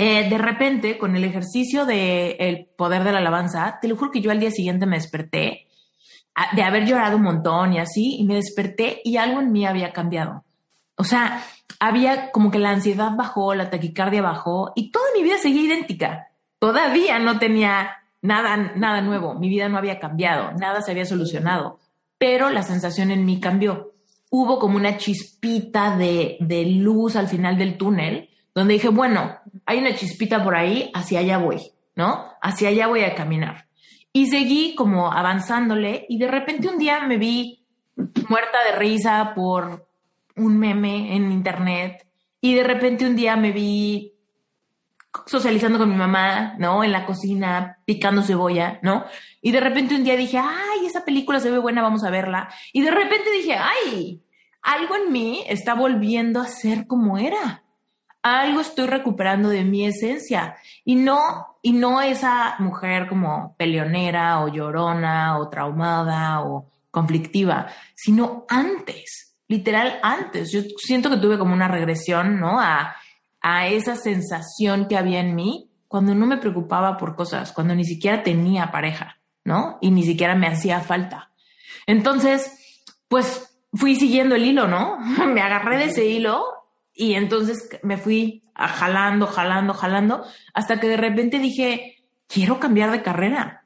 eh, de repente, con el ejercicio del el poder de la alabanza, te lo juro que yo al día siguiente me desperté de haber llorado un montón y así, y me desperté y algo en mí había cambiado. O sea, había como que la ansiedad bajó, la taquicardia bajó y toda mi vida seguía idéntica. Todavía no tenía nada, nada nuevo, mi vida no había cambiado, nada se había solucionado, pero la sensación en mí cambió. Hubo como una chispita de, de luz al final del túnel, donde dije, bueno, hay una chispita por ahí, hacia allá voy, ¿no? Hacia allá voy a caminar. Y seguí como avanzándole y de repente un día me vi muerta de risa por un meme en internet y de repente un día me vi socializando con mi mamá, ¿no? En la cocina, picando cebolla, ¿no? Y de repente un día dije, ay, esa película se ve buena, vamos a verla. Y de repente dije, ay, algo en mí está volviendo a ser como era algo estoy recuperando de mi esencia y no, y no esa mujer como peleonera o llorona o traumada o conflictiva, sino antes, literal antes. Yo siento que tuve como una regresión, ¿no? A, a esa sensación que había en mí cuando no me preocupaba por cosas, cuando ni siquiera tenía pareja, ¿no? Y ni siquiera me hacía falta. Entonces, pues fui siguiendo el hilo, ¿no? Me agarré de ese hilo y entonces me fui jalando, jalando, jalando, hasta que de repente dije, quiero cambiar de carrera.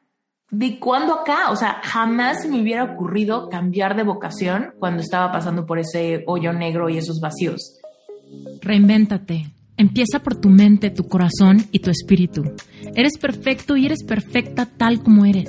¿De cuándo acá? O sea, jamás me hubiera ocurrido cambiar de vocación cuando estaba pasando por ese hoyo negro y esos vacíos. Reinvéntate. Empieza por tu mente, tu corazón y tu espíritu. Eres perfecto y eres perfecta tal como eres.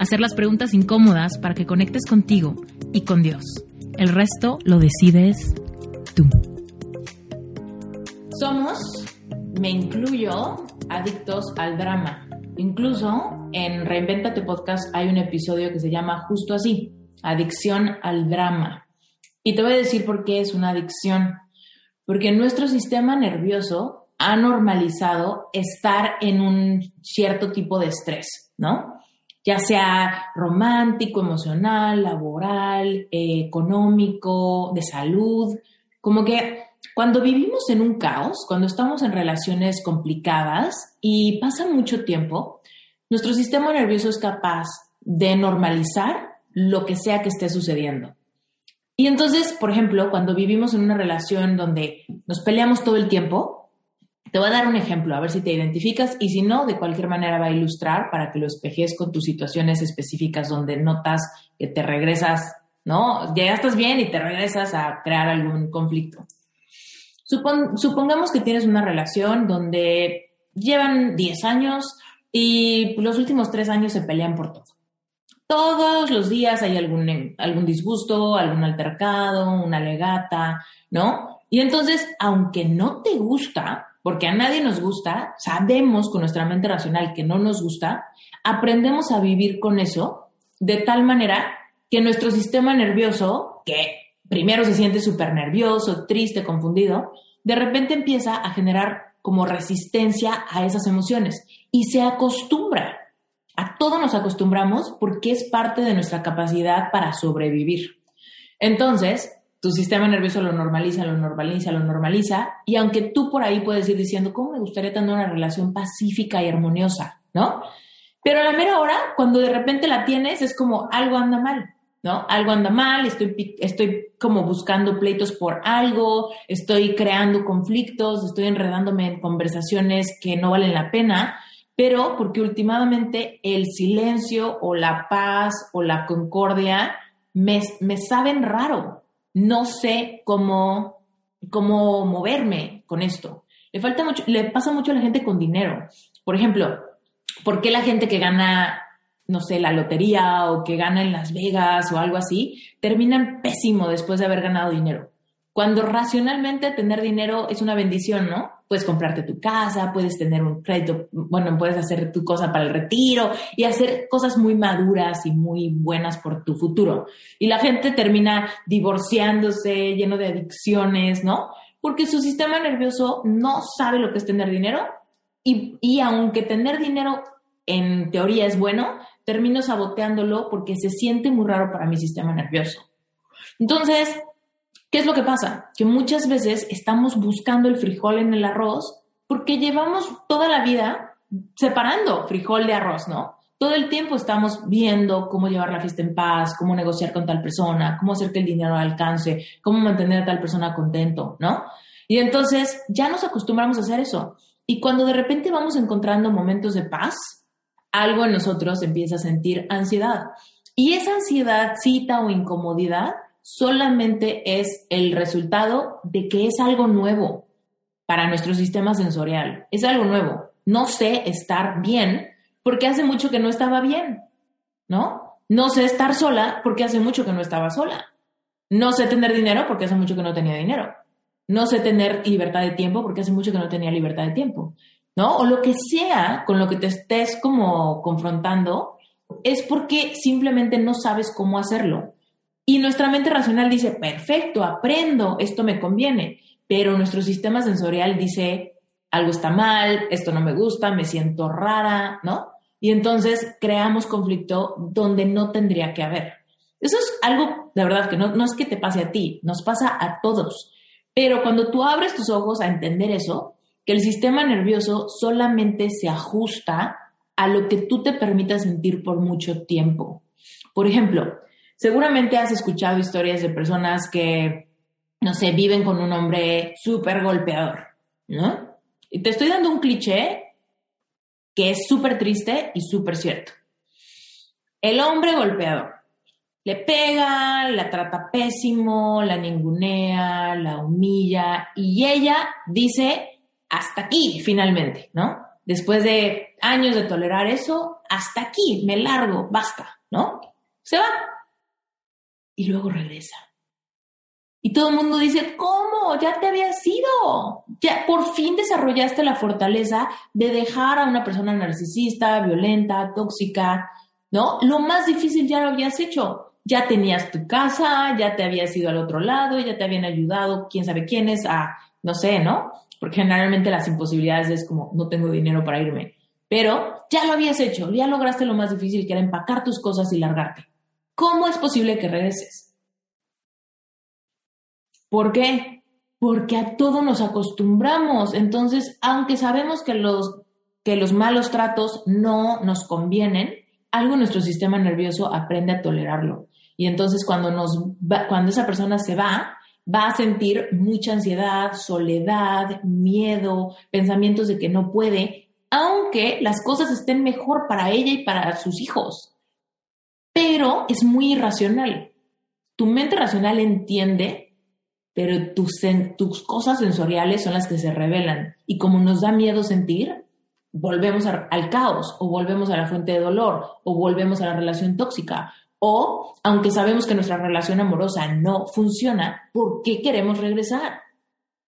hacer las preguntas incómodas para que conectes contigo y con Dios. El resto lo decides tú. Somos, me incluyo, adictos al drama. Incluso en Reinventate Podcast hay un episodio que se llama justo así, adicción al drama. Y te voy a decir por qué es una adicción. Porque nuestro sistema nervioso ha normalizado estar en un cierto tipo de estrés, ¿no? Ya sea romántico, emocional, laboral, eh, económico, de salud, como que cuando vivimos en un caos, cuando estamos en relaciones complicadas y pasa mucho tiempo, nuestro sistema nervioso es capaz de normalizar lo que sea que esté sucediendo. Y entonces, por ejemplo, cuando vivimos en una relación donde nos peleamos todo el tiempo, te voy a dar un ejemplo, a ver si te identificas y si no, de cualquier manera va a ilustrar para que lo espejes con tus situaciones específicas donde notas que te regresas, ¿no? Ya estás bien y te regresas a crear algún conflicto. supongamos que tienes una relación donde llevan 10 años y los últimos 3 años se pelean por todo. Todos los días hay algún, algún disgusto, algún altercado, una legata, ¿no? Y entonces, aunque no te gusta, porque a nadie nos gusta, sabemos con nuestra mente racional que no nos gusta, aprendemos a vivir con eso de tal manera que nuestro sistema nervioso, que primero se siente súper nervioso, triste, confundido, de repente empieza a generar como resistencia a esas emociones y se acostumbra. A todo nos acostumbramos porque es parte de nuestra capacidad para sobrevivir. Entonces, tu sistema nervioso lo normaliza, lo normaliza, lo normaliza, y aunque tú por ahí puedes ir diciendo, ¿cómo me gustaría tener una relación pacífica y armoniosa? ¿No? Pero a la mera hora, cuando de repente la tienes, es como algo anda mal, ¿no? Algo anda mal, estoy, estoy como buscando pleitos por algo, estoy creando conflictos, estoy enredándome en conversaciones que no valen la pena, pero porque últimamente el silencio o la paz o la concordia me, me saben raro, no sé cómo, cómo moverme con esto. Le falta mucho, le pasa mucho a la gente con dinero. Por ejemplo, ¿por qué la gente que gana, no sé, la lotería o que gana en Las Vegas o algo así, terminan pésimo después de haber ganado dinero? Cuando racionalmente tener dinero es una bendición, ¿no? Puedes comprarte tu casa, puedes tener un crédito, bueno, puedes hacer tu cosa para el retiro y hacer cosas muy maduras y muy buenas por tu futuro. Y la gente termina divorciándose, lleno de adicciones, ¿no? Porque su sistema nervioso no sabe lo que es tener dinero y, y aunque tener dinero en teoría es bueno, termino saboteándolo porque se siente muy raro para mi sistema nervioso. Entonces, ¿Qué es lo que pasa? Que muchas veces estamos buscando el frijol en el arroz porque llevamos toda la vida separando frijol de arroz, ¿no? Todo el tiempo estamos viendo cómo llevar la fiesta en paz, cómo negociar con tal persona, cómo hacer que el dinero alcance, cómo mantener a tal persona contento, ¿no? Y entonces ya nos acostumbramos a hacer eso. Y cuando de repente vamos encontrando momentos de paz, algo en nosotros empieza a sentir ansiedad. Y esa ansiedad, cita o incomodidad solamente es el resultado de que es algo nuevo para nuestro sistema sensorial. Es algo nuevo. No sé estar bien porque hace mucho que no estaba bien, ¿no? No sé estar sola porque hace mucho que no estaba sola. No sé tener dinero porque hace mucho que no tenía dinero. No sé tener libertad de tiempo porque hace mucho que no tenía libertad de tiempo, ¿no? O lo que sea con lo que te estés como confrontando es porque simplemente no sabes cómo hacerlo. Y nuestra mente racional dice, perfecto, aprendo, esto me conviene, pero nuestro sistema sensorial dice, algo está mal, esto no me gusta, me siento rara, ¿no? Y entonces creamos conflicto donde no tendría que haber. Eso es algo, de verdad, que no, no es que te pase a ti, nos pasa a todos. Pero cuando tú abres tus ojos a entender eso, que el sistema nervioso solamente se ajusta a lo que tú te permitas sentir por mucho tiempo. Por ejemplo, Seguramente has escuchado historias de personas que, no sé, viven con un hombre súper golpeador, ¿no? Y te estoy dando un cliché que es súper triste y súper cierto. El hombre golpeador le pega, la trata pésimo, la ningunea, la humilla y ella dice hasta aquí finalmente, ¿no? Después de años de tolerar eso, hasta aquí, me largo, basta, ¿no? Se va y luego regresa. Y todo el mundo dice, ¿cómo? Ya te había sido. Ya por fin desarrollaste la fortaleza de dejar a una persona narcisista, violenta, tóxica, ¿no? Lo más difícil ya lo habías hecho. Ya tenías tu casa, ya te habías ido al otro lado, ya te habían ayudado, quién sabe quiénes, a, no sé, ¿no? Porque generalmente las imposibilidades es como, no tengo dinero para irme. Pero ya lo habías hecho, ya lograste lo más difícil, que era empacar tus cosas y largarte. ¿Cómo es posible que regreses? ¿Por qué? Porque a todo nos acostumbramos. Entonces, aunque sabemos que los, que los malos tratos no nos convienen, algo en nuestro sistema nervioso aprende a tolerarlo. Y entonces cuando, nos cuando esa persona se va, va a sentir mucha ansiedad, soledad, miedo, pensamientos de que no puede, aunque las cosas estén mejor para ella y para sus hijos pero es muy irracional. Tu mente racional entiende, pero tus, cosas sensoriales son las que se revelan. Y como nos da miedo sentir, volvemos al caos o volvemos a la fuente de dolor o volvemos a la relación tóxica. O, aunque sabemos que nuestra relación amorosa no funciona, ¿por qué queremos regresar?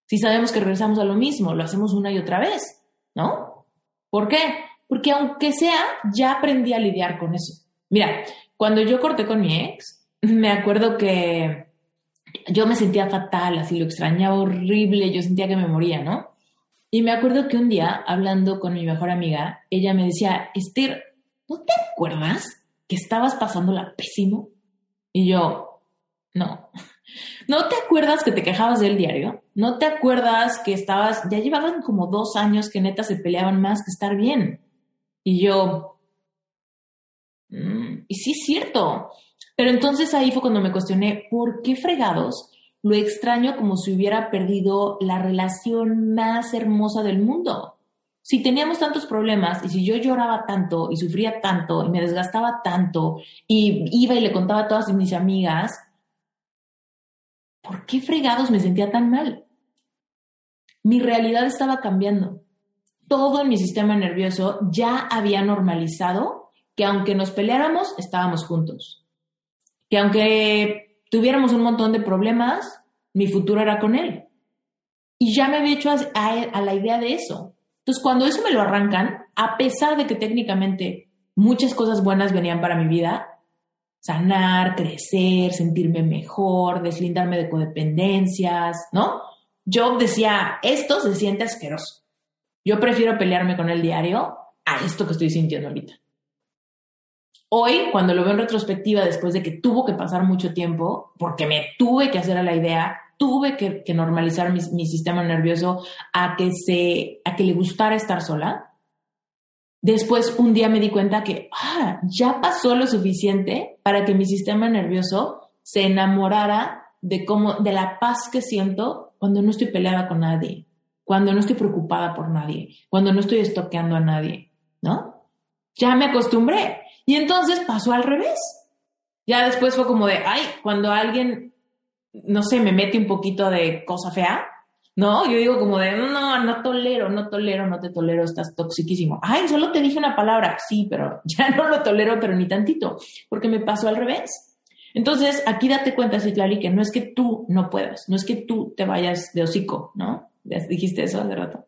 Si sabemos que regresamos a lo mismo, lo hacemos una y otra vez, ¿no? ¿Por qué? Porque aunque sea, ya aprendí a lidiar con eso. Mira, cuando yo corté con mi ex, me acuerdo que yo me sentía fatal, así lo extrañaba horrible, yo sentía que me moría, ¿no? Y me acuerdo que un día, hablando con mi mejor amiga, ella me decía, Esther, ¿no te acuerdas que estabas pasándola pésimo? Y yo, no. ¿No te acuerdas que te quejabas del diario? ¿No te acuerdas que estabas, ya llevaban como dos años que neta se peleaban más que estar bien? Y yo, Mm, y sí es cierto. Pero entonces ahí fue cuando me cuestioné, ¿por qué fregados lo extraño como si hubiera perdido la relación más hermosa del mundo? Si teníamos tantos problemas y si yo lloraba tanto y sufría tanto y me desgastaba tanto y iba y le contaba a todas mis amigas, ¿por qué fregados me sentía tan mal? Mi realidad estaba cambiando. Todo en mi sistema nervioso ya había normalizado que aunque nos peleáramos, estábamos juntos. Que aunque tuviéramos un montón de problemas, mi futuro era con él. Y ya me había hecho a, a, la idea de eso. Entonces, cuando eso me lo arrancan, a pesar de que técnicamente muchas cosas buenas venían para mi vida, sanar, crecer, sentirme mejor, deslindarme de codependencias, ¿no? Yo decía, esto se siente asqueroso. Yo prefiero pelearme con el diario a esto que estoy sintiendo ahorita. Hoy, cuando lo veo en retrospectiva, después de que tuvo que pasar mucho tiempo, porque me tuve que hacer a la idea, tuve que, normalizar mi, mi, sistema nervioso a que, se, a que le gustara estar sola, Después un día me di cuenta que ah, ya pasó lo suficiente para que mi sistema nervioso se enamorara de cómo, de la paz que siento cuando no estoy peleada con nadie, cuando no estoy preocupada por nadie, cuando no estoy estoqueando a nadie, ¿no? Ya me acostumbré. Y entonces pasó al revés. Ya después fue como de, ay, cuando alguien, no sé, me mete un poquito de cosa fea, ¿no? Yo digo como de, no, no tolero, no tolero, no te tolero, estás toxiquísimo. Ay, solo te dije una palabra, sí, pero ya no lo tolero, pero ni tantito, porque me pasó al revés. Entonces, aquí date cuenta, Citlali, que no es que tú no puedas, no es que tú te vayas de hocico, ¿no? Ya dijiste eso hace rato.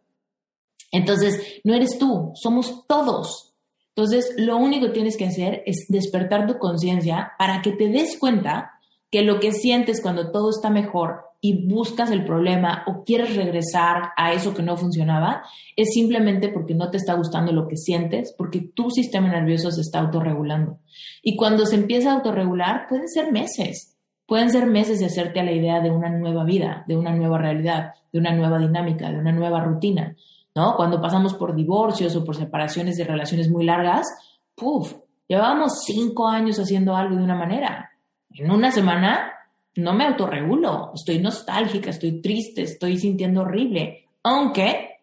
Entonces, no eres tú, somos todos. Entonces, lo único que tienes que hacer es despertar tu conciencia para que te des cuenta que lo que sientes cuando todo está mejor y buscas el problema o quieres regresar a eso que no funcionaba, es simplemente porque no te está gustando lo que sientes, porque tu sistema nervioso se está autorregulando. Y cuando se empieza a autorregular, pueden ser meses, pueden ser meses de hacerte a la idea de una nueva vida, de una nueva realidad, de una nueva dinámica, de una nueva rutina, ¿no? Cuando pasamos por divorcios o por separaciones de relaciones muy largas, puff, llevábamos cinco años haciendo algo de una manera. En una semana no me autorregulo, estoy nostálgica, estoy triste, estoy sintiendo horrible, aunque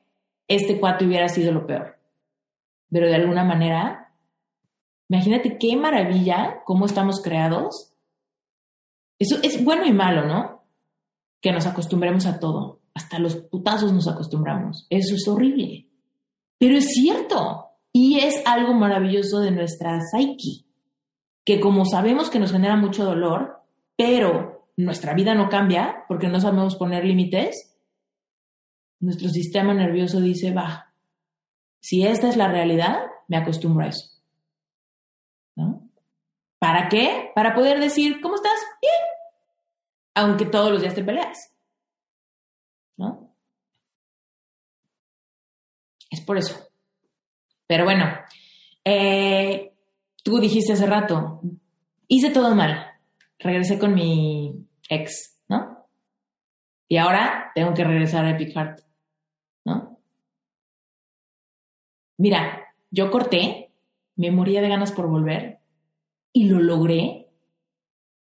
este cuate hubiera sido lo peor. Pero de alguna manera, imagínate qué maravilla cómo estamos creados. Eso es bueno y malo, ¿no? Que nos acostumbremos a todo. Hasta los putazos nos acostumbramos. Eso es horrible. Pero es cierto. Y es algo maravilloso de nuestra psyche. Que como sabemos que nos genera mucho dolor, pero nuestra vida no cambia porque no sabemos poner límites, nuestro sistema nervioso dice, va, si esta es la realidad, me acostumbro a eso. ¿No? ¿Para qué? Para poder decir, ¿cómo estás? Bien. Aunque todos los días te peleas. ¿No? Es por eso. Pero bueno, eh, tú dijiste hace rato, hice todo mal. Regresé con mi ex, ¿no? Y ahora tengo que regresar a Epic Heart, ¿no? Mira, yo corté, me moría de ganas por volver y lo logré.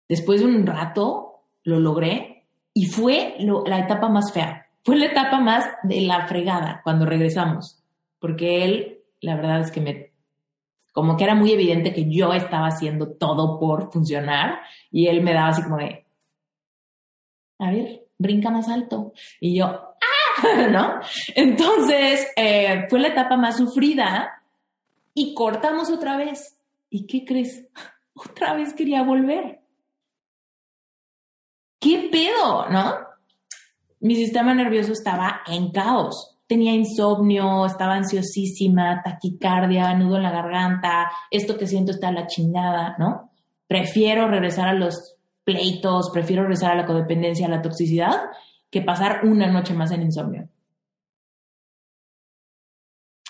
Después de un rato, lo logré y fue la etapa más fea. Fue la etapa más de la fregada cuando regresamos, porque él, la verdad es que me como que era muy evidente que yo estaba haciendo todo por funcionar y él me daba así como de, a ver, brinca más alto. Y yo, ¡ah! ¿No? Entonces, eh, fue la etapa más sufrida y cortamos otra vez. ¿Y qué crees? Otra vez quería volver. ¿Qué pedo? ¿No? Mi sistema nervioso estaba en caos. Tenía insomnio, estaba ansiosísima, taquicardia, nudo en la garganta, esto que siento está a la chingada, ¿no? Prefiero regresar a los pleitos, prefiero regresar a la codependencia, a la toxicidad, que pasar una noche más en insomnio.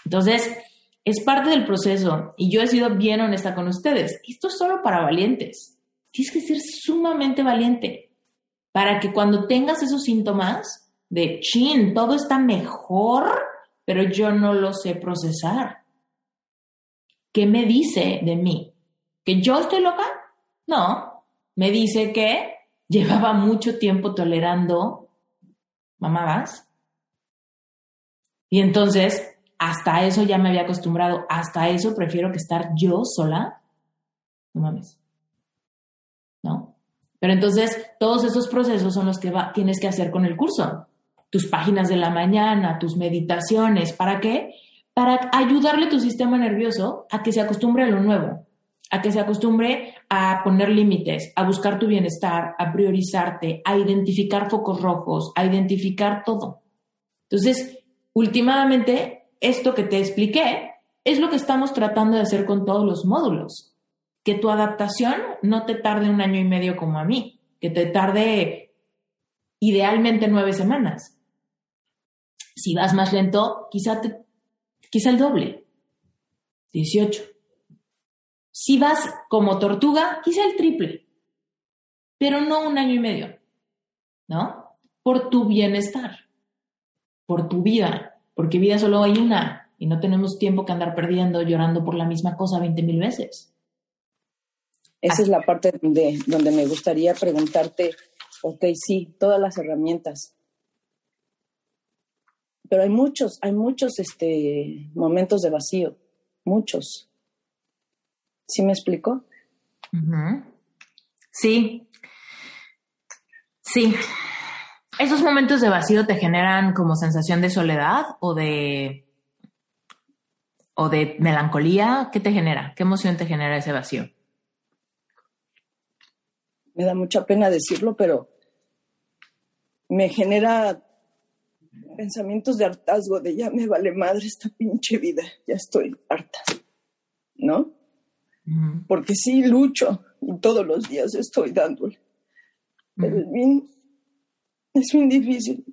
Entonces, es parte del proceso y yo he sido bien honesta con ustedes. Esto es solo para valientes. Tienes que ser sumamente valiente para que cuando tengas esos síntomas de chin, todo está mejor, pero yo no lo sé procesar. ¿Qué me dice de mí? ¿Que yo estoy loca? No, me dice que llevaba mucho tiempo tolerando mamadas. Y entonces, hasta eso ya me había acostumbrado, hasta eso prefiero que estar yo sola. No mames. Pero entonces, todos esos procesos son los que tienes que hacer con el curso. Tus páginas de la mañana, tus meditaciones, ¿para qué? Para ayudarle a tu sistema nervioso a que se acostumbre a lo nuevo a que se acostumbre a poner límites, a buscar tu bienestar, a priorizarte, a identificar focos rojos, a identificar todo. Entonces, últimamente, esto que te expliqué es lo que estamos tratando de hacer con todos los módulos. Que tu adaptación no te tarde un año y medio como a mí, que te tarde idealmente nueve semanas. Si vas más lento, quizá, te, quizá el doble, 18. Si vas como tortuga, quizá el triple, pero no un año y medio, ¿no? Por tu bienestar, por tu vida, porque vida solo hay una y no tenemos tiempo que andar perdiendo llorando por la misma cosa 20 mil veces. Esa es la parte de, donde me gustaría preguntarte, ok, sí, todas las herramientas, pero hay muchos, hay muchos este, momentos de vacío, muchos. ¿Sí me explico? Sí. Sí. ¿Esos momentos de vacío te generan como sensación de soledad o de o de melancolía? ¿Qué te genera? ¿Qué emoción te genera ese vacío? Me da mucha pena decirlo, pero me genera pensamientos de hartazgo, de ya me vale madre esta pinche vida, ya estoy harta, ¿no? porque sí lucho y todos los días estoy dándole. Pero es bien, es bien difícil.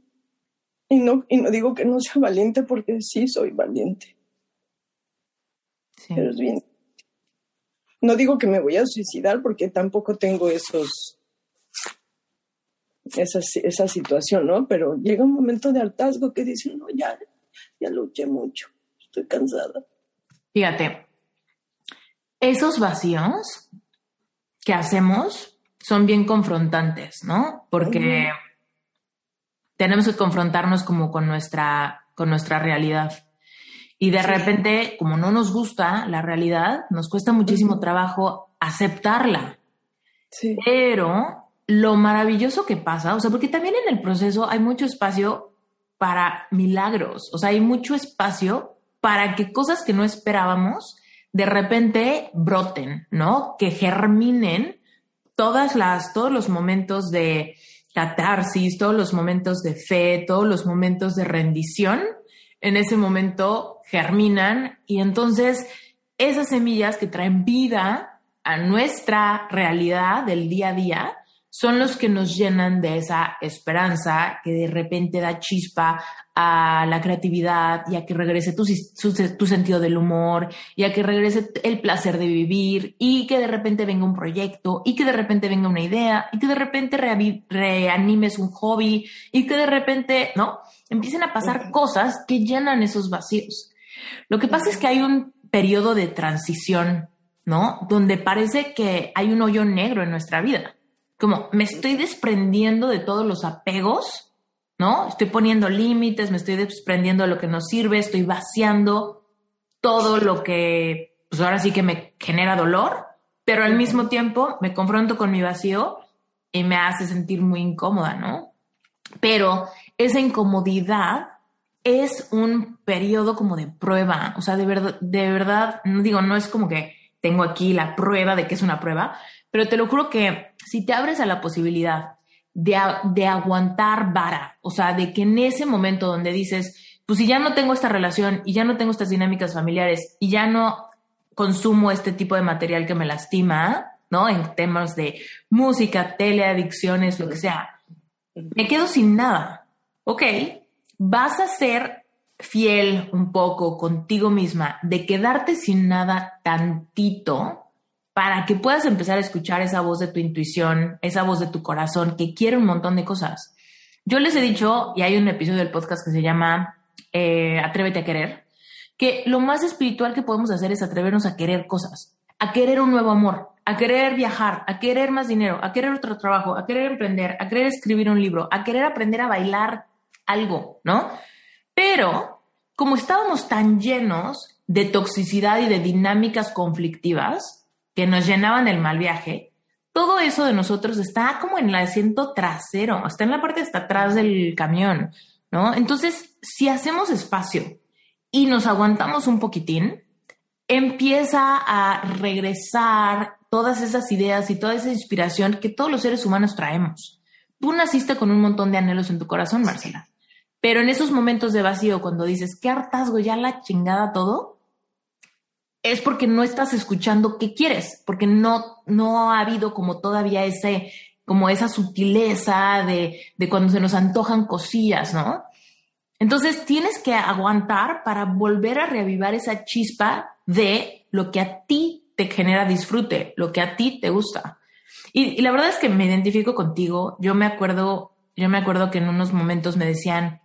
Y no, y no digo que no sea valiente porque sí soy valiente. Pero es bien. No digo que me voy a suicidar porque tampoco tengo esos, esa, esa situación, ¿no? Pero llega un momento de hartazgo que dice, no, ya, ya luché mucho, estoy cansada. Fíjate, esos vacíos que hacemos son bien confrontantes, ¿no? Porque tenemos que confrontarnos como con nuestra, con nuestra realidad. Y de repente, como no nos gusta la realidad, nos cuesta muchísimo trabajo aceptarla. Sí. Pero lo maravilloso que pasa, o sea, porque también en el proceso hay mucho espacio para milagros, o sea, hay mucho espacio para que cosas que no esperábamos de repente broten, ¿no? Que germinen todas las, todos los momentos de catarsis, todos los momentos de fe, todos los momentos de rendición, en ese momento germinan y entonces esas semillas que traen vida a nuestra realidad del día a día son los que nos llenan de esa esperanza que de repente da chispa a la creatividad y a que regrese tu, sentido del humor y a que regrese el placer de vivir y que de repente venga un proyecto y que de repente venga una idea y que de repente reanimes un hobby y que de repente, ¿no? Empiecen a pasar cosas que llenan esos vacíos. Lo que pasa es que hay un periodo de transición, ¿no? Donde parece que hay un hoyo negro en nuestra vida como me estoy desprendiendo de todos los apegos, ¿no? Estoy poniendo límites, me estoy desprendiendo de lo que no sirve, estoy vaciando todo lo que, pues ahora sí que me genera dolor, pero al mismo tiempo me confronto con mi vacío y me hace sentir muy incómoda, ¿no? Pero esa incomodidad es un periodo como de prueba, o sea, de verdad, de verdad, digo, no es como que tengo aquí la prueba de que es una prueba, pero te lo juro que si te abres a la posibilidad de, de aguantar vara, o sea, de que en ese momento donde dices, pues si ya no tengo esta relación y ya no tengo estas dinámicas familiares y ya no consumo este tipo de material que me lastima, ¿no? En temas de música, teleadicciones, lo que sea, me quedo sin nada. Ok, vas a ser fiel un poco contigo misma de quedarte sin nada tantito para que puedas empezar a escuchar esa voz de tu intuición, esa voz de tu corazón que quiere un montón de cosas. Yo les he dicho, y hay un episodio del podcast que se llama eh, Atrévete a querer, que lo más espiritual que podemos hacer es atrevernos a querer cosas, a querer un nuevo amor, a querer viajar, a querer más dinero, a querer otro trabajo, a querer emprender, a querer escribir un libro, a querer aprender a bailar algo, ¿no? Pero como estábamos tan llenos de toxicidad y de dinámicas conflictivas, que nos llenaban el mal viaje, todo eso de nosotros está como en el asiento trasero, está en la parte hasta atrás del camión, ¿no? Entonces, si hacemos espacio y nos aguantamos un poquitín, empieza a regresar todas esas ideas y toda esa inspiración que todos los seres humanos traemos. Tú naciste con un montón de anhelos en tu corazón, Marcela, pero en esos momentos de vacío, cuando dices, qué hartazgo, ya la chingada todo, es porque no estás escuchando qué quieres, porque no, no ha habido como todavía ese, como esa sutileza de, de cuando se nos antojan cosillas, ¿no? Entonces tienes que aguantar para volver a reavivar esa chispa de lo que a ti te genera disfrute, lo que a ti te gusta. Y, la verdad es que me identifico contigo. Yo me acuerdo, yo me acuerdo que en unos momentos me decían,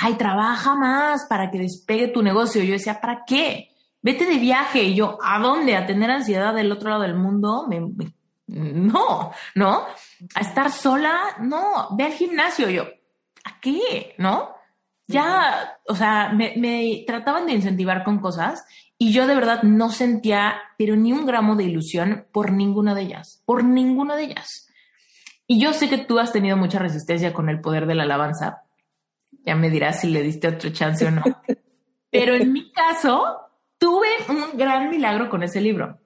ay, trabaja más para que despegue tu negocio. Yo decía, ¿para qué? Vete de viaje. Y yo, ¿a dónde? ¿A tener ansiedad del otro lado del mundo? no, ¿no? A estar sola, no. Ve al gimnasio. Yo, ¿a qué? ¿No? Ya, o sea, me, me trataban de incentivar con cosas y yo de verdad no sentía, pero ni un gramo de ilusión por ninguna de ellas, por ninguna de ellas. Y yo sé que tú has tenido mucha resistencia con el poder de la alabanza. Ya me dirás si le diste otro chance o no. Pero en mi caso, tuve un gran milagro con ese libro.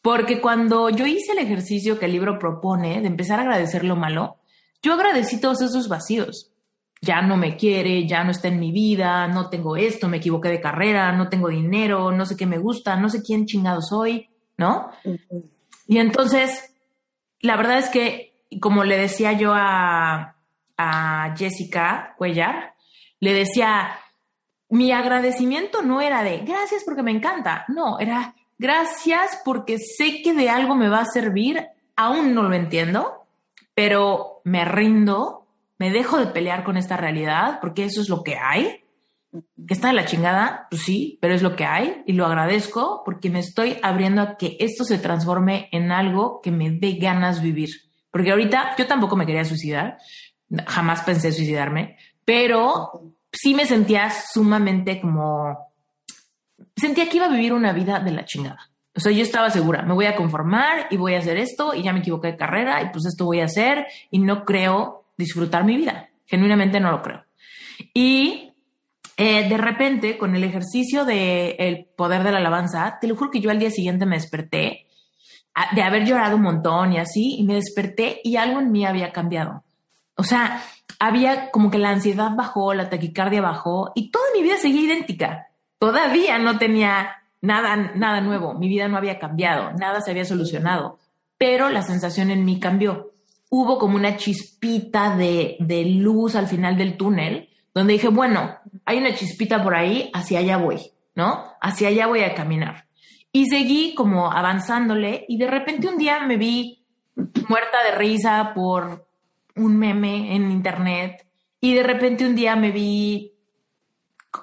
Porque cuando yo hice el ejercicio que el libro propone de empezar a agradecer lo malo, yo agradecí todos esos vacíos ya no me quiere, ya no está en mi vida, no tengo esto, me equivoqué de carrera, no tengo dinero, no sé qué me gusta, no sé quién chingado soy, ¿no? Y entonces, la verdad es que, como le decía yo a, a Jessica Cuellar, le decía, mi agradecimiento no era de gracias porque me encanta, no, era gracias porque sé que de algo me va a servir, aún no lo entiendo, pero me rindo me dejo de pelear con esta realidad porque eso es lo que hay. Que está de la chingada, pues sí, pero es lo que hay y lo agradezco porque me estoy abriendo a que esto se transforme en algo que me dé ganas vivir. Porque ahorita yo tampoco me quería suicidar, jamás pensé suicidarme, pero sí me sentía sumamente como, sentía que iba a vivir una vida de la chingada. O sea, yo estaba segura, me voy a conformar y voy a hacer esto y ya me equivoqué de carrera y pues esto voy a hacer y no creo disfrutar mi vida. Genuinamente no lo creo. Y eh, de repente, con el ejercicio del el poder de la alabanza, te lo juro que yo al día siguiente me desperté de haber llorado un montón y así, y me desperté y algo en mí había cambiado. O sea, había como que la ansiedad bajó, la taquicardia bajó y toda mi vida seguía idéntica. Todavía no tenía nada, nada nuevo, mi vida no había cambiado, nada se había solucionado, pero la sensación en mí cambió hubo como una chispita de, de, luz al final del túnel, donde dije, bueno, hay una chispita por ahí, hacia allá voy, ¿no? Hacia allá voy a caminar. Y seguí como avanzándole y de repente un día me vi muerta de risa por un meme en internet y de repente un día me vi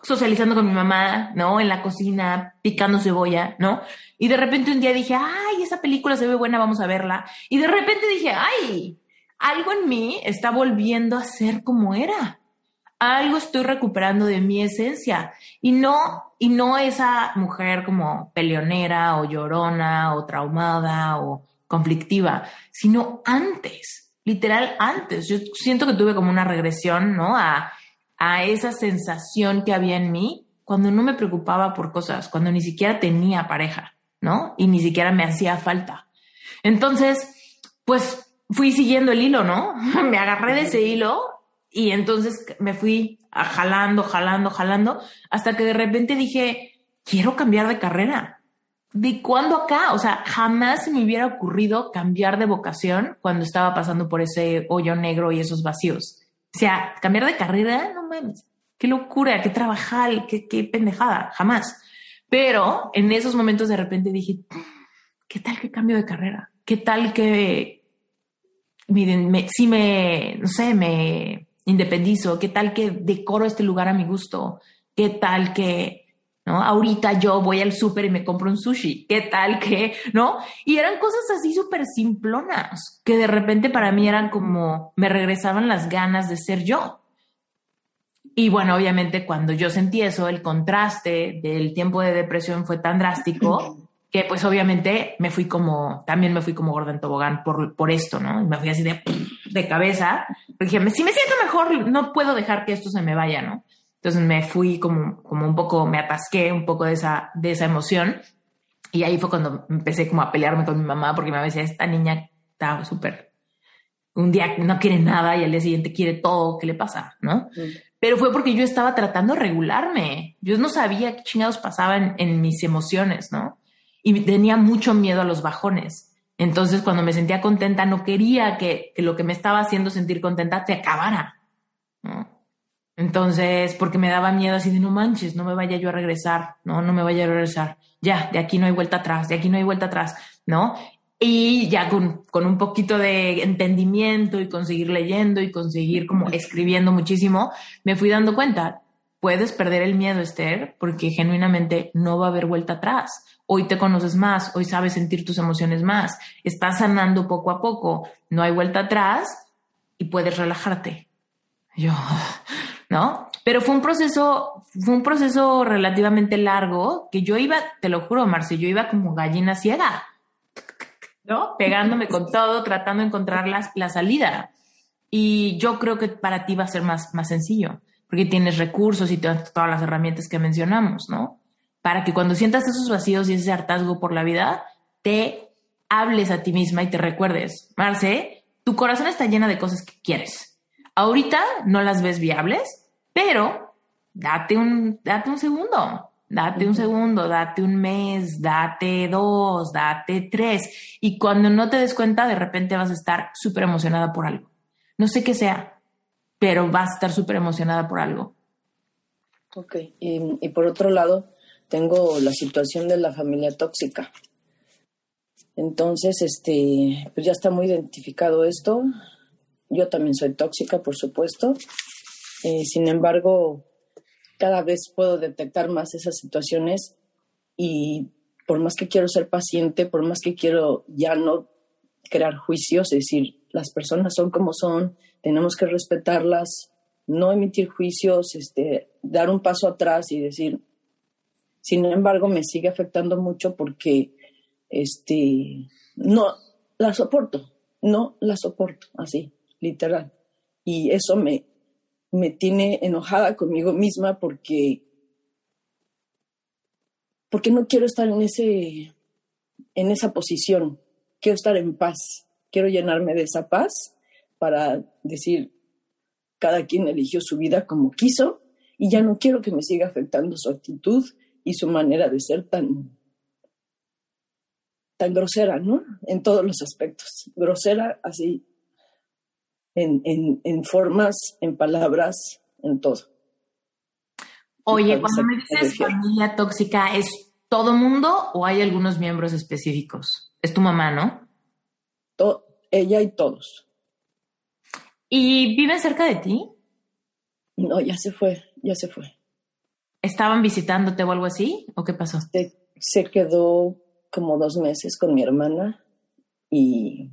socializando con mi mamá, ¿no? En la cocina, picando cebolla, ¿no? Y de repente un día dije, ay, esa película se ve buena, vamos a verla. Y de repente dije, ay, algo en mí está volviendo a ser como era. Algo estoy recuperando de mi esencia. Y no, y no esa mujer como peleonera o llorona o traumada o conflictiva, sino antes, literal antes. Yo siento que tuve como una regresión, ¿no? A, a esa sensación que había en mí cuando no me preocupaba por cosas, cuando ni siquiera tenía pareja, ¿no? Y ni siquiera me hacía falta. Entonces, pues fui siguiendo el hilo, ¿no? me agarré de ese hilo y entonces me fui jalando, jalando, jalando, hasta que de repente dije, quiero cambiar de carrera. ¿De cuándo acá? O sea, jamás me hubiera ocurrido cambiar de vocación cuando estaba pasando por ese hoyo negro y esos vacíos. O sea, cambiar de carrera, no mames, qué locura, qué trabajar, qué, qué pendejada, jamás. Pero en esos momentos de repente dije, ¿qué tal que cambio de carrera? ¿Qué tal que, miren, me, si me, no sé, me independizo? ¿Qué tal que decoro este lugar a mi gusto? ¿Qué tal que ¿no? Ahorita yo voy al súper y me compro un sushi, ¿qué tal que, no? Y eran cosas así súper simplonas, que de repente para mí eran como, me regresaban las ganas de ser yo. Y bueno, obviamente cuando yo sentí eso, el contraste del tiempo de depresión fue tan drástico que pues obviamente me fui como, también me fui como gorda en tobogán por, por esto, ¿no? Y me fui así de, de cabeza, porque dije, si me siento mejor, no puedo dejar que esto se me vaya, ¿no? Entonces me fui como, como un poco, me atasqué un poco de esa, de esa emoción. Y ahí fue cuando empecé como a pelearme con mi mamá porque mi mamá decía, esta niña está súper, un día no quiere nada y al día siguiente quiere todo, ¿qué le pasa? ¿No? Pero fue porque yo estaba tratando de regularme. Yo no sabía qué chingados pasaban en mis emociones, ¿no? Y tenía mucho miedo a los bajones. Entonces, cuando me sentía contenta, no quería que, que lo que me estaba haciendo sentir contenta se acabara. ¿no? Entonces, porque me daba miedo así de no manches, no me vaya yo a regresar, no, no me vaya a regresar. Ya, de aquí no hay vuelta atrás, de aquí no hay vuelta atrás, ¿no? Y ya con, con un poquito de entendimiento y conseguir leyendo y conseguir como escribiendo muchísimo, me fui dando cuenta, puedes perder el miedo, Esther, porque genuinamente no va a haber vuelta atrás. Hoy te conoces más, hoy sabes sentir tus emociones más, estás sanando poco a poco, no hay vuelta atrás y puedes relajarte. Yo, ¿no? Pero fue un proceso, fue un proceso relativamente largo que yo iba, te lo juro, Marce, yo iba como gallina ciega, ¿no? Pegándome con todo, tratando de encontrar la, la salida. Y yo creo que para ti va a ser más, más sencillo, porque tienes recursos y todas, todas las herramientas que mencionamos, ¿no? Para que cuando sientas esos vacíos y ese hartazgo por la vida, te hables a ti misma y te recuerdes, Marce, tu corazón está llena de cosas que quieres. Ahorita no las ves viables, pero date un, date un segundo, date un segundo, date un mes, date dos, date tres. Y cuando no te des cuenta, de repente vas a estar súper emocionada por algo. No sé qué sea, pero vas a estar súper emocionada por algo. Ok, y, y, por otro lado, tengo la situación de la familia tóxica. Entonces, este, pues ya está muy identificado esto. Yo también soy tóxica, por supuesto. Eh, sin embargo, cada vez puedo detectar más esas situaciones y por más que quiero ser paciente, por más que quiero ya no crear juicios, es decir, las personas son como son, tenemos que respetarlas, no emitir juicios, este, dar un paso atrás y decir, sin embargo, me sigue afectando mucho porque este, no la soporto, no la soporto, así, literal. Y eso me, me tiene enojada conmigo misma porque porque no quiero estar en ese en esa posición quiero estar en paz quiero llenarme de esa paz para decir cada quien eligió su vida como quiso y ya no quiero que me siga afectando su actitud y su manera de ser tan tan grosera, ¿no? En todos los aspectos. Grosera así en, en, formas, en palabras, en todo. Oye, cuando me dices familia tóxica, ¿es todo mundo o hay algunos miembros específicos? Es tu mamá, ¿no? ella y todos. ¿Y viven cerca de ti? No, ya se fue, ya se fue. ¿Estaban visitándote o algo así? ¿O qué pasó? Se, se quedó como dos meses con mi hermana y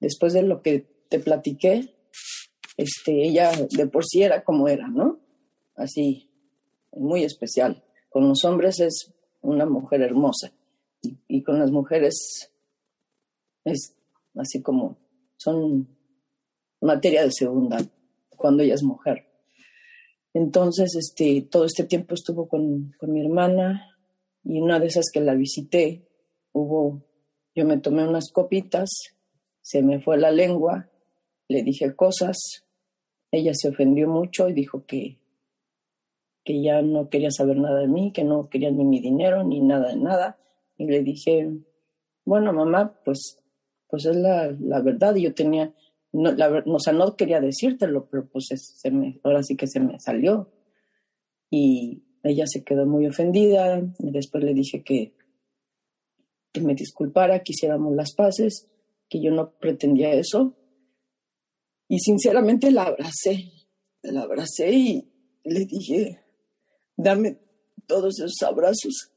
después de lo que te platiqué, este, ella de por sí era como era, ¿no? Así, muy especial. Con los hombres es una mujer hermosa y, con las mujeres es así como son materia de segunda cuando ella es mujer. Entonces, este, todo este tiempo estuvo con, con mi hermana y una de esas que la visité, hubo, yo me tomé unas copitas, se me fue la lengua le dije cosas, ella se ofendió mucho y dijo que, que ya no quería saber nada de mí, que no quería ni mi dinero, ni nada de nada. Y le dije, bueno, mamá, pues, pues es la, la verdad. Yo tenía, no, la, o sea, no quería decírtelo, pero pues se me, ahora sí que se me salió. Y ella se quedó muy ofendida. Y después le dije que, que me disculpara, que hiciéramos las paces, que yo no pretendía eso, y sinceramente la abracé, la abracé y le dije, dame todos esos abrazos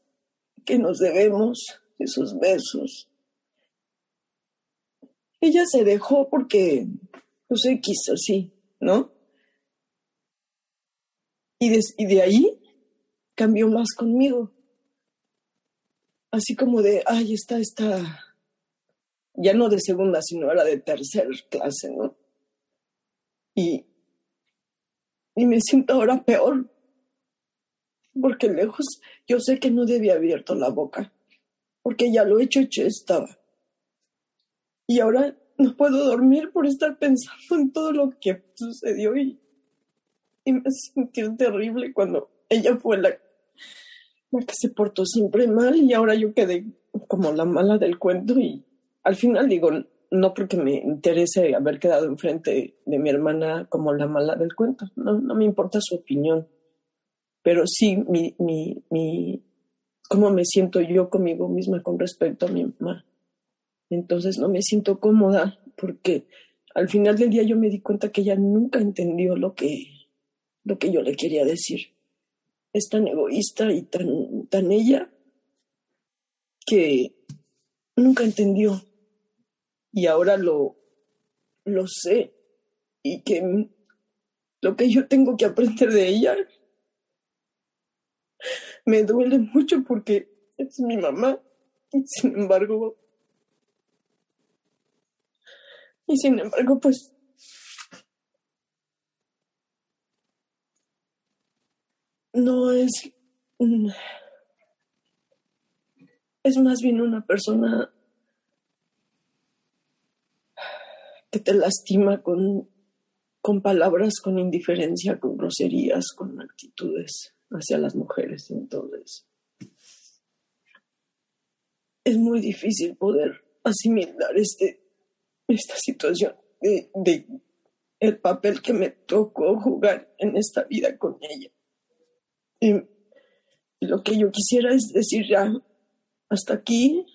que nos debemos, esos besos. Ella se dejó porque, no sé, quiso, sí, ¿no? Y de, y de ahí cambió más conmigo. Así como de, ay, está, está, ya no de segunda, sino era de tercera clase, ¿no? Y, y me siento ahora peor porque lejos yo sé que no debía abierto la boca, porque ya lo hecho hecho estaba. Y ahora no puedo dormir por estar pensando en todo lo que sucedió y, y me sentí terrible cuando ella fue la, la que se portó siempre mal y ahora yo quedé como la mala del cuento y al final digo, no porque me interese haber quedado enfrente de mi hermana como la mala del cuento, no, no me importa su opinión, pero sí mi, mi, mi, cómo me siento yo conmigo misma con respecto a mi mamá. Entonces no me siento cómoda porque al final del día yo me di cuenta que ella nunca entendió lo que, lo que yo le quería decir. Es tan egoísta y tan, tan ella que nunca entendió. Y ahora lo, lo sé. Y que lo que yo tengo que aprender de ella me duele mucho porque es mi mamá. Y sin embargo, y sin embargo, pues no es es más bien una persona que te lastima con, con palabras, con indiferencia, con groserías, con actitudes hacia las mujeres. Entonces, es muy difícil poder asimilar este, esta situación de, el papel que me tocó jugar en esta vida con ella. Y, lo que yo quisiera es decir ya, hasta aquí,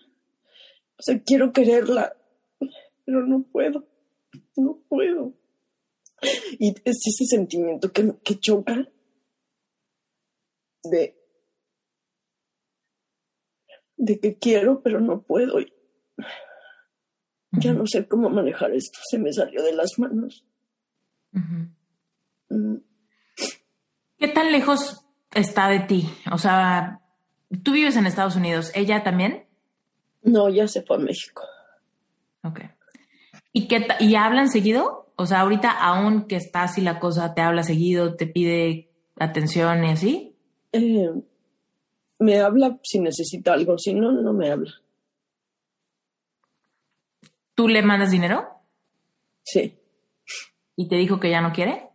o sea, quiero quererla, pero no puedo, no puedo. Y es ese sentimiento que, que choca de, de que quiero, pero no puedo. Ya no sé cómo manejar esto, se me salió de las manos. Mm. ¿Qué tan lejos está de ti? O sea, tú vives en Estados Unidos, ¿ella también? No, ya se fue a México. Ok. ¿Y, qué ¿Y hablan seguido? O sea, ahorita aún que está así la cosa, te habla seguido, te pide atención y así. Eh, me habla si necesita algo, si no, no me habla. ¿Tú le mandas dinero? Sí. ¿Y te dijo que ya no quiere?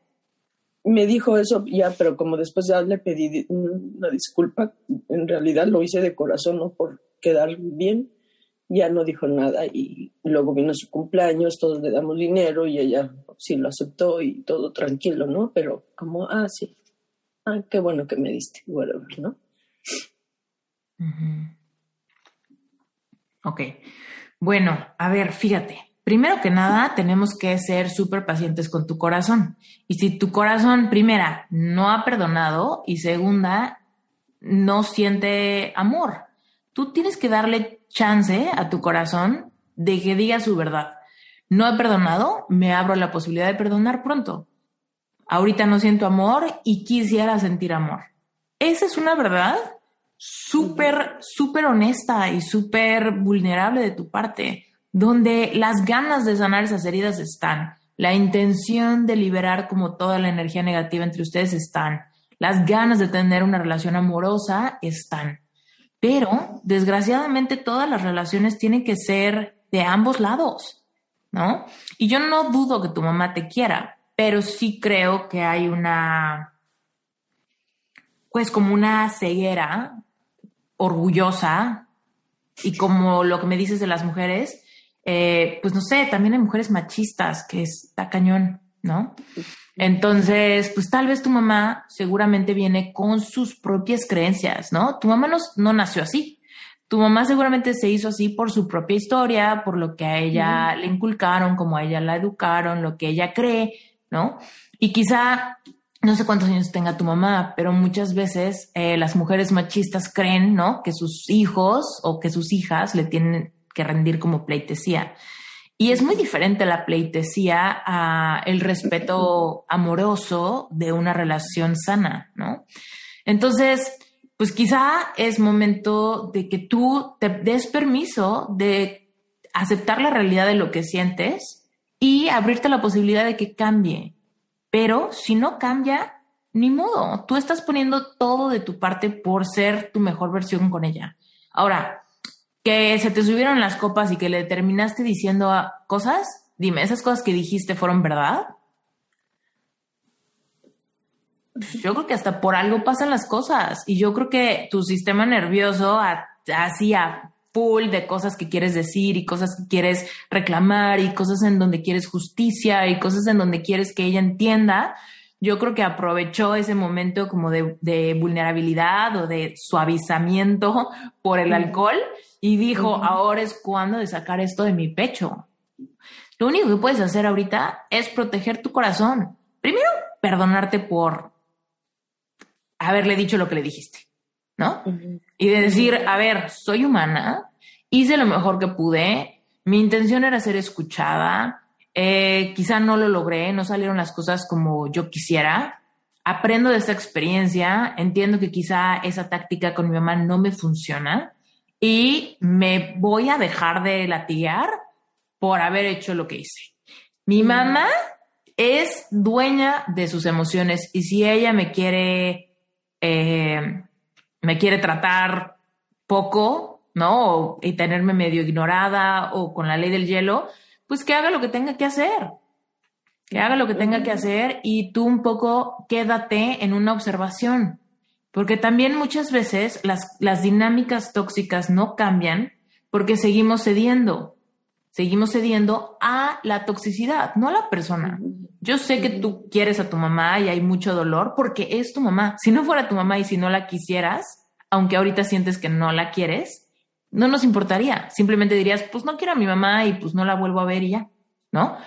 Me dijo eso ya, pero como después ya le pedí una disculpa, en realidad lo hice de corazón, no por quedar bien, ya no dijo nada y luego vino su cumpleaños, todos le damos dinero y ella sí lo aceptó y todo tranquilo, ¿no? Pero como, ah, sí, ah, qué bueno que me diste, whatever, ¿no? Ok. Bueno, a ver, fíjate. Primero que nada, tenemos que ser súper pacientes con tu corazón. Y si tu corazón, primera, no ha perdonado y segunda, no siente amor, tú tienes que darle chance a tu corazón de que diga su verdad. No he perdonado, me abro la posibilidad de perdonar pronto. Ahorita no siento amor y quisiera sentir amor. Esa es una verdad súper, súper honesta y súper vulnerable de tu parte, donde las ganas de sanar esas heridas están, la intención de liberar como toda la energía negativa entre ustedes están, las ganas de tener una relación amorosa están. Pero, desgraciadamente, todas las relaciones tienen que ser de ambos lados, ¿no? Y yo no dudo que tu mamá te quiera, pero sí creo que hay una, pues como una ceguera orgullosa y como lo que me dices de las mujeres, eh, pues no sé, también hay mujeres machistas que está cañón, ¿no? Entonces, pues tal vez tu mamá seguramente viene con sus propias creencias, ¿no? Tu mamá no, no nació así. Tu mamá seguramente se hizo así por su propia historia, por lo que a ella le inculcaron, como a ella la educaron, lo que ella cree, ¿no? Y quizá no sé cuántos años tenga tu mamá, pero muchas veces eh, las mujeres machistas creen, ¿no? Que sus hijos o que sus hijas le tienen que rendir como pleitesía. Y es muy diferente la pleitesía a el respeto amoroso de una relación sana, ¿no? Entonces, pues quizá es momento de que tú te des permiso de aceptar la realidad de lo que sientes y abrirte la posibilidad de que cambie, pero si no cambia, ni modo, tú estás poniendo todo de tu parte por ser tu mejor versión con ella. Ahora, que se te subieron las copas y que le terminaste diciendo cosas, dime, ¿esas cosas que dijiste fueron verdad? Yo creo que hasta por algo pasan las cosas y yo creo que tu sistema nervioso hacía full de cosas que quieres decir y cosas que quieres reclamar y cosas en donde quieres justicia y cosas en donde quieres que ella entienda, yo creo que aprovechó ese momento como de, vulnerabilidad o de suavizamiento por el alcohol y dijo, ahora es cuando de sacar esto de mi pecho. Lo único que puedes hacer ahorita es proteger tu corazón. Primero, perdonarte por haberle dicho lo que le dijiste, ¿no? Y de decir, a ver, soy humana, hice lo mejor que pude, mi intención era ser escuchada, eh, quizá no lo logré, no salieron las cosas como yo quisiera. Aprendo de esta experiencia, entiendo que quizá esa táctica con mi mamá no me funciona y me voy a dejar de latigar por haber hecho lo que hice. Mi mamá es dueña de sus emociones y si ella me quiere, eh, me quiere tratar poco, ¿no? y tenerme medio ignorada o con la ley del hielo, pues que haga lo que tenga que hacer. Que haga lo que tenga que hacer y tú un poco quédate en una observación. Porque también muchas veces las, las dinámicas tóxicas no cambian porque seguimos cediendo. Seguimos cediendo a la toxicidad, no a la persona. Yo sé que tú quieres a tu mamá y hay mucho dolor porque es tu mamá. Si no fuera tu mamá y si no la quisieras, aunque ahorita sientes que no la quieres, no nos importaría. Simplemente dirías, pues no quiero a mi mamá y pues no la vuelvo a ver y ya, ¿no?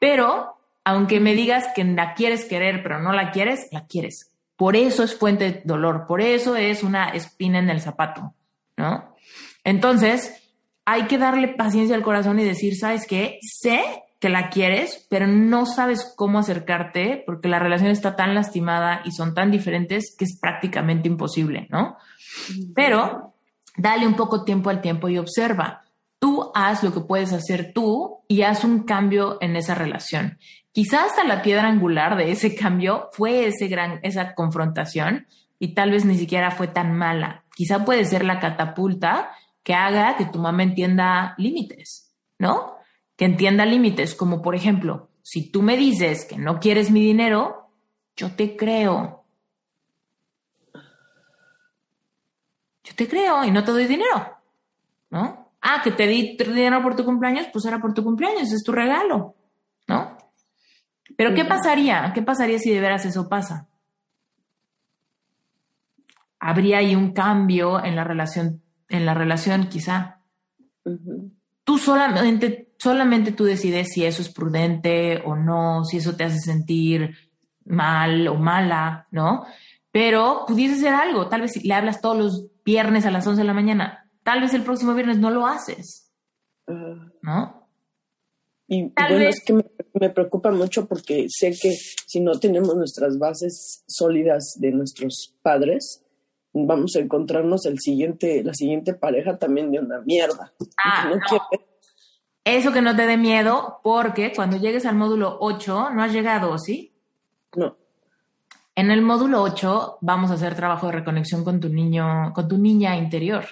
Pero aunque me digas que la quieres querer, pero no la quieres, la quieres. Por eso es fuente de dolor, por eso es una espina en el zapato, ¿no? Entonces, hay que darle paciencia al corazón y decir, ¿sabes qué? Sé que la quieres, pero no sabes cómo acercarte porque la relación está tan lastimada y son tan diferentes que es prácticamente imposible, ¿no? Pero dale un poco tiempo al tiempo y observa. Tú haz lo que puedes hacer tú y haz un cambio en esa relación. Quizás hasta la piedra angular de ese cambio fue ese gran, esa confrontación y tal vez ni siquiera fue tan mala. Quizá puede ser la catapulta que haga que tu mamá entienda límites, ¿no? Que entienda límites, como por ejemplo, si tú me dices que no quieres mi dinero, yo te creo, yo te creo y no te doy dinero, ¿no? Ah, que te di dinero por tu cumpleaños, pues era por tu cumpleaños, es tu regalo. Pero ¿qué pasaría? ¿Qué pasaría si de veras eso pasa? Habría ahí un cambio en la relación, en la relación quizá. Tú solamente, solamente tú decides si eso es prudente o no, si eso te hace sentir mal o mala, ¿no? Pero pudiese ser algo, tal vez si le hablas todos los viernes a las 11 de la mañana, tal vez el próximo viernes no lo haces, ¿no? Y, bueno, es que me, preocupa mucho porque sé que si no tenemos nuestras bases sólidas de nuestros padres, vamos a encontrarnos el siguiente, la siguiente pareja también de una mierda. Ah, Eso que no te dé miedo, porque cuando llegues al módulo 8 no has llegado, ¿sí? No. En el módulo 8 vamos a hacer trabajo de reconexión con tu niño, con tu niña interior.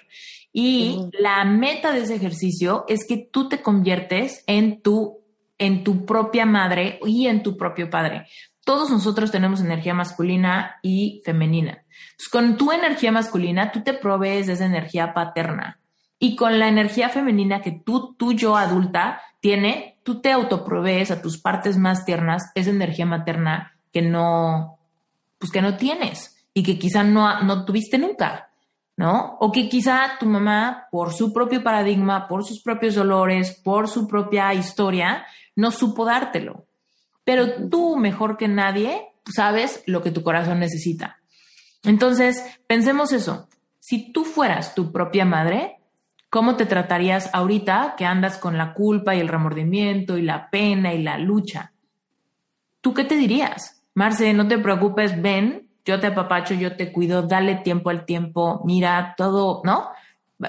Y la meta de ese ejercicio es que tú te conviertes en tu, en tu propia madre y en tu propio padre. Todos nosotros tenemos energía masculina y femenina. con tu energía masculina, tú te provees de esa energía paterna. Y con la energía femenina que tú, tú yo adulta, tiene, tú te autoprovees a tus partes más tiernas esa energía materna que no, pues que no tienes y que quizá no, no tuviste nunca, ¿no? O que quizá tu mamá, por su propio paradigma, por sus propios dolores, por su propia historia, no supo dártelo. Pero tú, mejor que nadie, sabes lo que tu corazón necesita. Entonces, pensemos eso. Si tú fueras tu propia madre, ¿cómo te tratarías ahorita que andas con la culpa y el remordimiento y la pena y la lucha? ¿Tú qué te dirías? Marce, no te preocupes, ven, yo te apapacho, yo te cuido, dale tiempo al tiempo, mira todo, ¿no?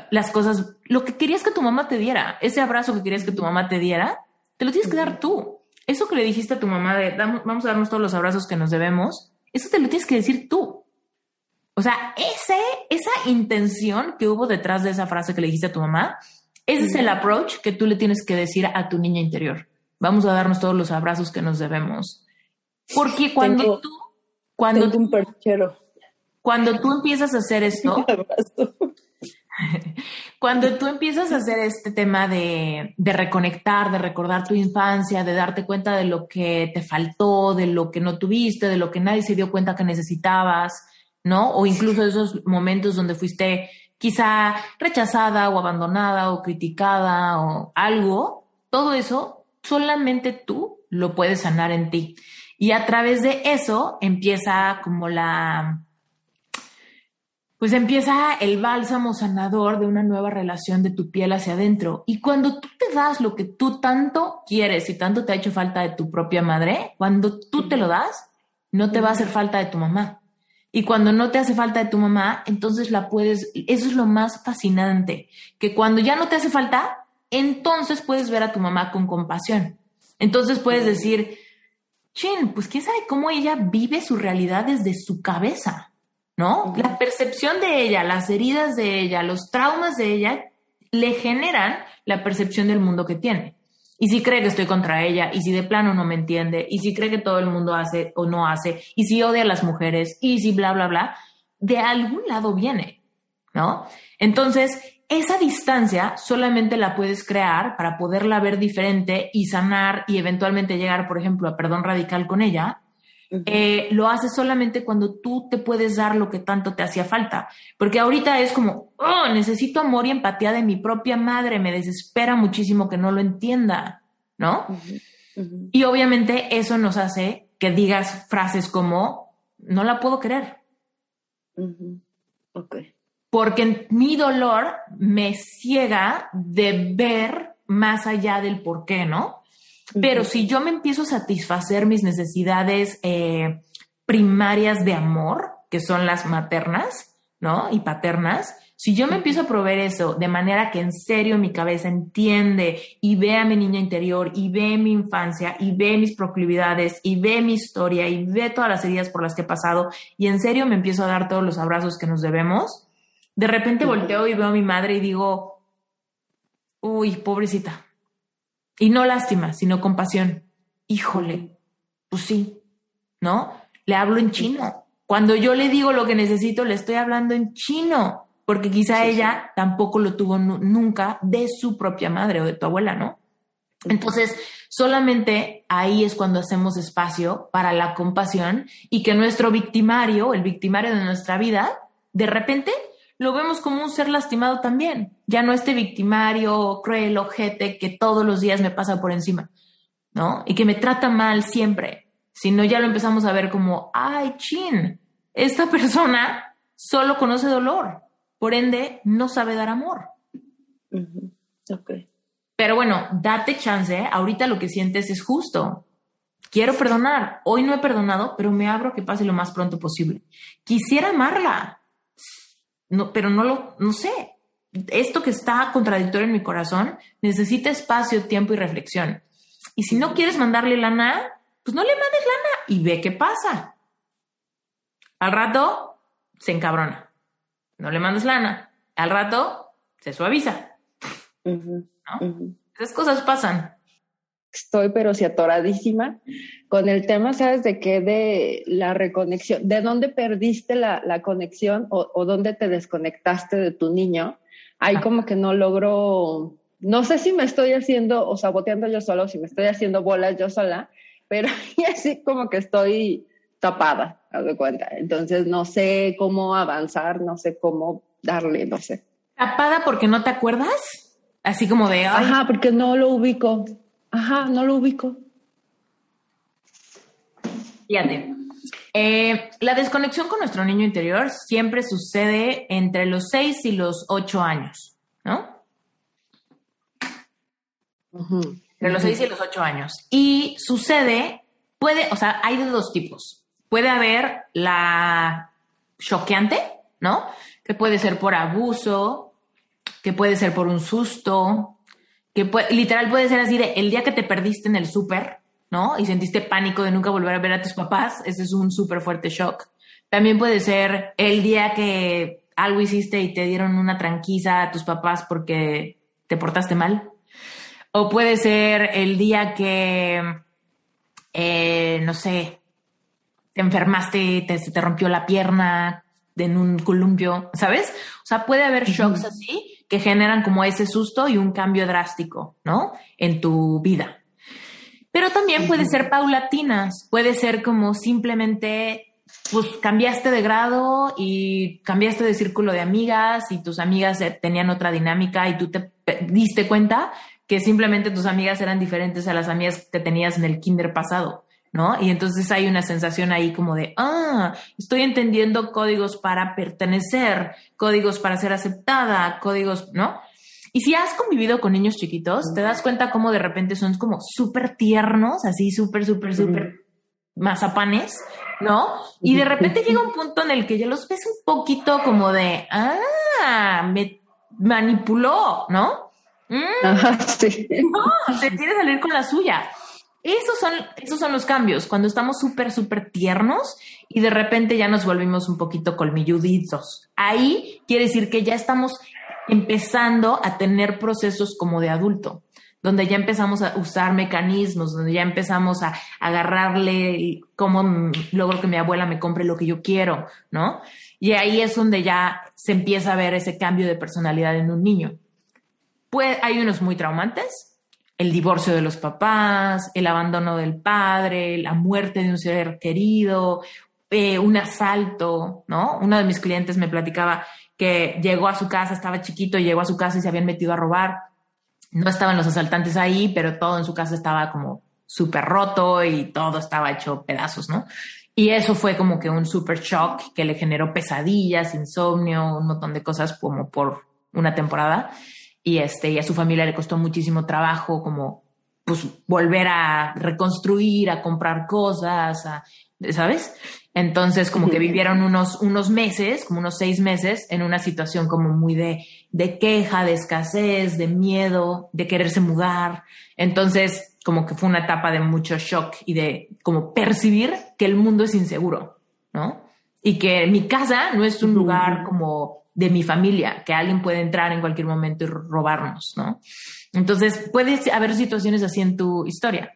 Las cosas, lo que querías que tu mamá te diera, ese abrazo que querías que tu mamá te diera, te lo tienes que dar tú. Eso que le dijiste a tu mamá de vamos a darnos todos los abrazos que nos debemos, eso te lo tienes que decir tú. O sea, ese, esa intención que hubo detrás de esa frase que le dijiste a tu mamá, ese es el approach que tú le tienes que decir a tu niña interior. Vamos a darnos todos los abrazos que nos debemos. Porque cuando tú, cuando un perchero. Cuando tú empiezas a hacer esto, cuando tú empiezas a hacer este tema de, reconectar, de recordar tu infancia, de darte cuenta de lo que te faltó, de lo que no tuviste, de lo que nadie se dio cuenta que necesitabas, ¿no? O incluso esos momentos donde fuiste quizá rechazada o abandonada o criticada o algo, todo eso solamente tú lo puedes sanar en ti. Y a través de eso empieza como la, pues empieza el bálsamo sanador de una nueva relación de tu piel hacia adentro. Y cuando tú te das lo que tú tanto quieres y tanto te ha hecho falta de tu propia madre, cuando tú te lo das, no te va a hacer falta de tu mamá. Y cuando no te hace falta de tu mamá, entonces la puedes, eso es lo más fascinante, que cuando ya no te hace falta, entonces puedes ver a tu mamá con compasión. Entonces puedes decir, chin, pues quién sabe cómo ella vive su realidad desde su cabeza ¿no? La percepción de ella, las heridas de ella, los traumas de ella, le generan la percepción del mundo que tiene. Y si cree que estoy contra ella, y si de plano no me entiende, y si cree que todo el mundo hace o no hace, y si odia a las mujeres, y si bla, bla, bla, de algún lado viene, ¿no? Entonces, esa distancia solamente la puedes crear para poderla ver diferente y sanar y eventualmente llegar, por ejemplo, a perdón radical con ella, eh, lo haces solamente cuando tú te puedes dar lo que tanto te hacía falta. Porque ahorita es como, oh, necesito amor y empatía de mi propia madre, me desespera muchísimo que no lo entienda, ¿no? Y obviamente eso nos hace que digas frases como, no la puedo querer. Porque mi dolor me ciega de ver más allá del por qué, ¿no? Pero si yo me empiezo a satisfacer mis necesidades eh, primarias de amor, que son las maternas, ¿no? Y paternas, si yo me empiezo a proveer eso de manera que en serio mi cabeza entiende y ve a mi niña interior y ve mi infancia y ve mis proclividades y ve mi historia y ve todas las heridas por las que he pasado y en serio me empiezo a dar todos los abrazos que nos debemos, de repente volteo y veo a mi madre y digo, uy, pobrecita, y no lástima, sino compasión. Híjole, pues sí, ¿no? Le hablo en chino. Cuando yo le digo lo que necesito, le estoy hablando en chino, porque quizá ella tampoco lo tuvo nunca de su propia madre o de tu abuela, ¿no? Entonces, solamente ahí es cuando hacemos espacio para la compasión y que nuestro victimario, el victimario de nuestra vida, de repente lo vemos como un ser lastimado también. Ya no este victimario, cruel, ojete que todos los días me pasa por encima, ¿no? Y que me trata mal siempre. Sino ya lo empezamos a ver como, ay, chin, esta persona solo conoce dolor, por ende no sabe dar amor. Pero bueno, date chance, ¿eh? ahorita lo que sientes es justo. Quiero perdonar. Hoy no he perdonado, pero me abro que pase lo más pronto posible. Quisiera amarla, no, pero no lo, no sé. Esto que está contradictorio en mi corazón necesita espacio, tiempo y reflexión. Y si no quieres mandarle lana, pues no le mandes lana y ve qué pasa. Al rato se encabrona. No le mandes lana. Al rato se suaviza. Esas cosas pasan estoy pero si atoradísima con el tema, ¿sabes de qué? De la reconexión, de dónde perdiste la, la conexión o, o, dónde te desconectaste de tu niño. Ahí como que no logro, no sé si me estoy haciendo o saboteando yo sola o si me estoy haciendo bolas yo sola, pero así como que estoy tapada, haz de cuenta. Entonces no sé cómo avanzar, no sé cómo darle, no sé. ¿Tapada porque no te acuerdas? Así como de... Ajá, porque no lo ubico. Ajá, no lo ubico. Fíjate, eh, la desconexión con nuestro niño interior siempre sucede entre los 6 y los 8 años, ¿no? Entre los 6 y los 8 años. Y sucede, puede, o sea, hay de dos tipos. Puede haber la choqueante, ¿no? Que puede ser por abuso, que puede ser por un susto, que literal puede ser así de el día que te perdiste en el súper, ¿no? Y sentiste pánico de nunca volver a ver a tus papás, ese es un súper fuerte shock. También puede ser el día que algo hiciste y te dieron una tranquiza a tus papás porque te portaste mal. O puede ser el día que, eh, no sé, te enfermaste, te, se te rompió la pierna en un columpio, ¿sabes? O sea, puede haber shocks así que generan como ese susto y un cambio drástico, ¿no? En tu vida. Pero también puede ser paulatinas, puede ser como simplemente, pues cambiaste de grado y cambiaste de círculo de amigas y tus amigas eh, tenían otra dinámica y tú te diste cuenta que simplemente tus amigas eran diferentes a las amigas que tenías en el kinder pasado. ¿No? Y entonces hay una sensación ahí como de, ah, estoy entendiendo códigos para pertenecer, códigos para ser aceptada, códigos, ¿no? Y si has convivido con niños chiquitos, te das cuenta cómo de repente son como súper tiernos, así súper, súper, súper mazapanes, ¿no? Y de repente llega un punto en el que ya los ves un poquito como de, ah, me manipuló, ¿no? Mm, sí. No, se quiere salir con la suya. Esos son, esos son los cambios, cuando estamos súper, súper tiernos y de repente ya nos volvimos un poquito colmilluditos. Ahí quiere decir que ya estamos empezando a tener procesos como de adulto, donde ya empezamos a usar mecanismos, donde ya empezamos a, agarrarle cómo logro que mi abuela me compre lo que yo quiero, ¿no? Y ahí es donde ya se empieza a ver ese cambio de personalidad en un niño. Pues hay unos muy traumantes, el divorcio de los papás, el abandono del padre, la muerte de un ser querido, eh, un asalto, ¿no? Uno de mis clientes me platicaba que llegó a su casa, estaba chiquito, llegó a su casa y se habían metido a robar. No estaban los asaltantes ahí, pero todo en su casa estaba como súper roto y todo estaba hecho pedazos, ¿no? Y eso fue como que un super shock que le generó pesadillas, insomnio, un montón de cosas como por una temporada y este y a su familia le costó muchísimo trabajo como pues volver a reconstruir, a comprar cosas, ¿sabes? Entonces como que vivieron unos, unos meses, como unos seis meses, en una situación como muy de, de queja, de escasez, de miedo, de quererse mudar. Entonces como que fue una etapa de mucho shock y de como percibir que el mundo es inseguro, ¿no? Y que mi casa no es un lugar como de mi familia, que alguien puede entrar en cualquier momento y robarnos, ¿no? Entonces, puede haber situaciones así en tu historia.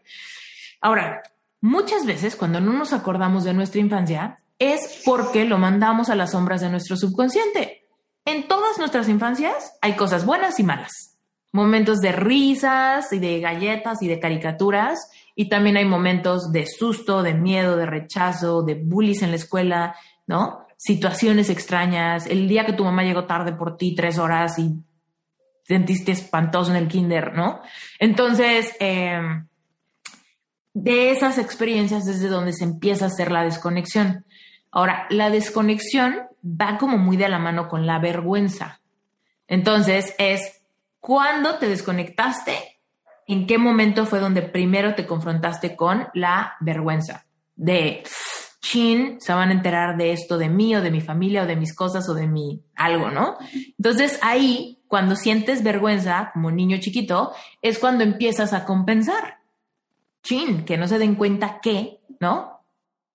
Ahora, muchas veces cuando no nos acordamos de nuestra infancia es porque lo mandamos a las sombras de nuestro subconsciente. En todas nuestras infancias hay cosas buenas y malas. Momentos de risas y de galletas y de caricaturas. Y también hay momentos de susto, de miedo, de rechazo, de bullies en la escuela, ¿no? Situaciones extrañas, el día que tu mamá llegó tarde por ti tres horas y sentiste espantoso en el kinder, ¿no? Entonces, em, de esas experiencias es de donde se empieza a hacer la desconexión. Ahora, la desconexión va como muy de la mano con la vergüenza. Entonces, es cuando te desconectaste, en qué momento fue donde primero te confrontaste con la vergüenza de chin, se van a enterar de esto de mí o de mi familia o de mis cosas o de mi algo, ¿no? Entonces ahí, cuando sientes vergüenza como niño chiquito, es cuando empiezas a compensar. Chin, que no se den cuenta que, ¿no?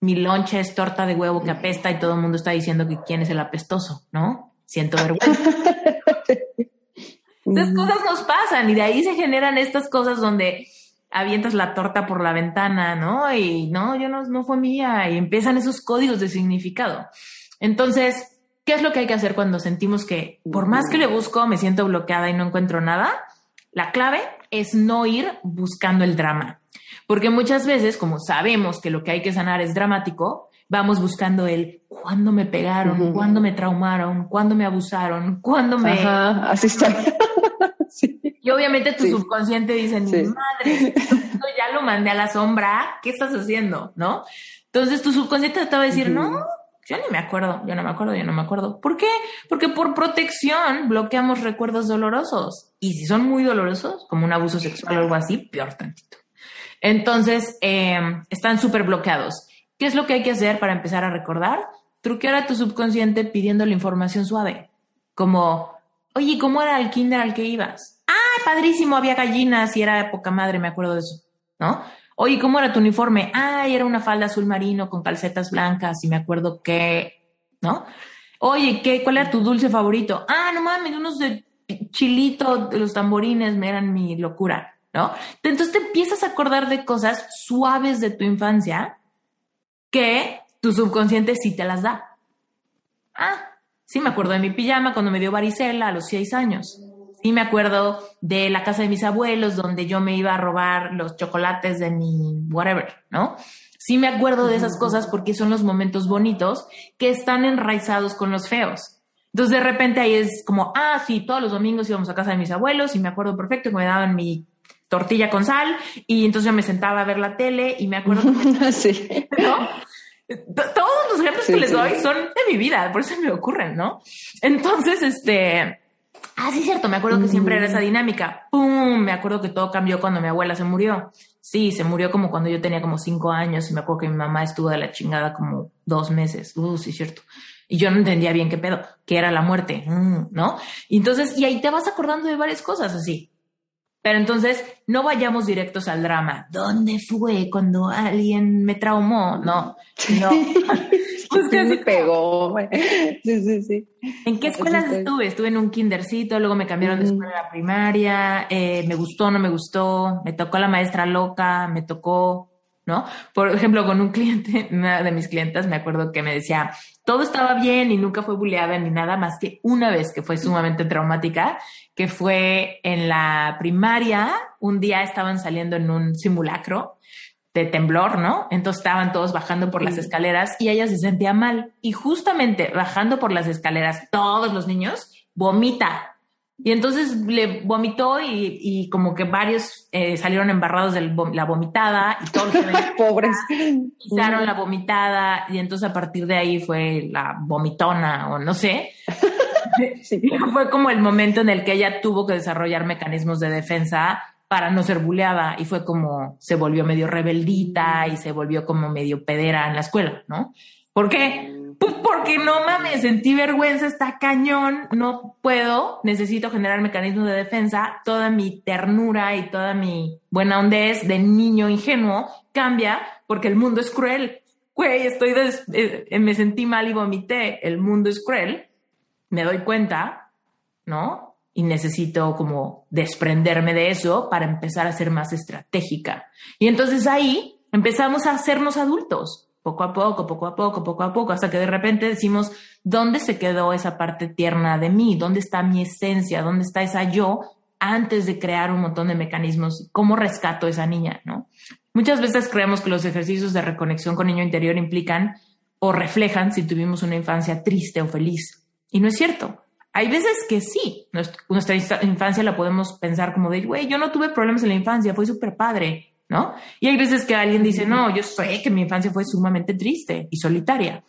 Mi lonche es torta de huevo que apesta y todo el mundo está diciendo que quién es el apestoso, ¿no? Siento vergüenza. Estas cosas nos pasan y de ahí se generan estas cosas donde avientas la torta por la ventana, ¿no? Y no, yo no, no fue mía. Y empiezan esos códigos de significado. Entonces, ¿qué es lo que hay que hacer cuando sentimos que por más que le busco, me siento bloqueada y no encuentro nada? La clave es no ir buscando el drama. Porque muchas veces, como sabemos que lo que hay que sanar es dramático, vamos buscando el cuándo me pegaron, cuándo me traumaron, cuándo me abusaron, cuándo me... Ajá, así está. Y obviamente tu subconsciente dice, mi madre, ya lo mandé a la sombra, ¿qué estás haciendo? ¿No? Entonces tu subconsciente te va a decir, no, yo ni me acuerdo, yo no me acuerdo, yo no me acuerdo. ¿Por qué? Porque por protección bloqueamos recuerdos dolorosos. Y si son muy dolorosos, como un abuso sexual o algo así, peor tantito. Entonces, em, están súper bloqueados. ¿Qué es lo que hay que hacer para empezar a recordar? Truquear a tu subconsciente pidiendo la información suave. Como, oye, ¿cómo era el kinder al que ibas? Padrísimo, había gallinas y era poca madre, me acuerdo de eso, ¿no? Oye, ¿cómo era tu uniforme? Ah, era una falda azul marino con calcetas blancas y me acuerdo que, ¿no? Oye, ¿qué, ¿cuál era tu dulce favorito? Ah, no mames, unos de chilito, de los tamborines me eran mi locura, ¿no? Entonces te empiezas a acordar de cosas suaves de tu infancia que tu subconsciente sí te las da. Ah, sí me acuerdo de mi pijama cuando me dio varicela a los seis años. Sí me acuerdo de la casa de mis abuelos donde yo me iba a robar los chocolates de mi whatever, ¿no? Sí me acuerdo de esas cosas porque son los momentos bonitos que están enraizados con los feos. Entonces de repente ahí es como, ah, sí, todos los domingos íbamos a casa de mis abuelos y me acuerdo perfecto que me daban mi tortilla con sal y entonces yo me sentaba a ver la tele y me acuerdo... sí. ¿no? Todos los ejemplos que les doy son de mi vida, por eso me ocurren, ¿no? Entonces, este, Ah, sí, cierto, me acuerdo que siempre era esa dinámica. ¡Pum! Me acuerdo que todo cambió cuando mi abuela se murió. Sí, se murió como cuando yo tenía como cinco años y me acuerdo que mi mamá estuvo de la chingada como dos meses. Uh, sí, cierto. Y yo no entendía bien qué pedo, qué era la muerte, mm, ¿no? Y entonces, y ahí te vas acordando de varias cosas así. Pero entonces, no vayamos directos al drama. ¿Dónde fue cuando alguien me traumó? No, no. pues me pegó. Sí, sí, sí. ¿En qué escuela estuve? Estuve en un kindercito, luego me cambiaron de escuela a la primaria, eh, me gustó, no me gustó, me tocó la maestra loca, me tocó, ¿no? Por ejemplo, con un cliente, una de mis clientas, me acuerdo que me decía, todo estaba bien y nunca fue buleada ni nada más que una vez que fue sumamente traumática, que fue en la primaria, un día estaban saliendo en un simulacro de temblor, ¿no? Entonces estaban todos bajando por las escaleras y ella se sentía mal. Y justamente bajando por las escaleras, todos los niños, vomita. Y entonces le vomitó y, como que varios eh, salieron embarrados de la vomitada y todos pobres pisaron la vomitada y entonces a partir de ahí fue la vomitona o no sé. Fue como el momento en el que ella tuvo que desarrollar mecanismos de defensa para no ser buleada y fue como se volvió medio rebeldita y se volvió como medio pedera en la escuela, ¿no? ¿Por qué? Pues porque no mames, sentí vergüenza, está cañón, no puedo, necesito generar mecanismos de defensa, toda mi ternura y toda mi buena hondez de niño ingenuo cambia porque el mundo es cruel. Güey, estoy eh, me sentí mal y vomité, el mundo es cruel, me doy cuenta, ¿no? y necesito como desprenderme de eso para empezar a ser más estratégica. Y entonces ahí empezamos a hacernos adultos, poco a poco, poco a poco, poco a poco, hasta que de repente decimos, ¿dónde se quedó esa parte tierna de mí? ¿Dónde está mi esencia? ¿Dónde está esa yo antes de crear un montón de mecanismos? ¿Cómo rescato esa niña? ¿no? Muchas veces creemos que los ejercicios de reconexión con niño interior implican o reflejan si tuvimos una infancia triste o feliz. Y no es cierto. Hay veces que sí, nuestra infancia la podemos pensar como de, güey, yo no tuve problemas en la infancia, fue súper padre, ¿no? Y hay veces que alguien dice, no, yo sé que mi infancia fue sumamente triste y solitaria.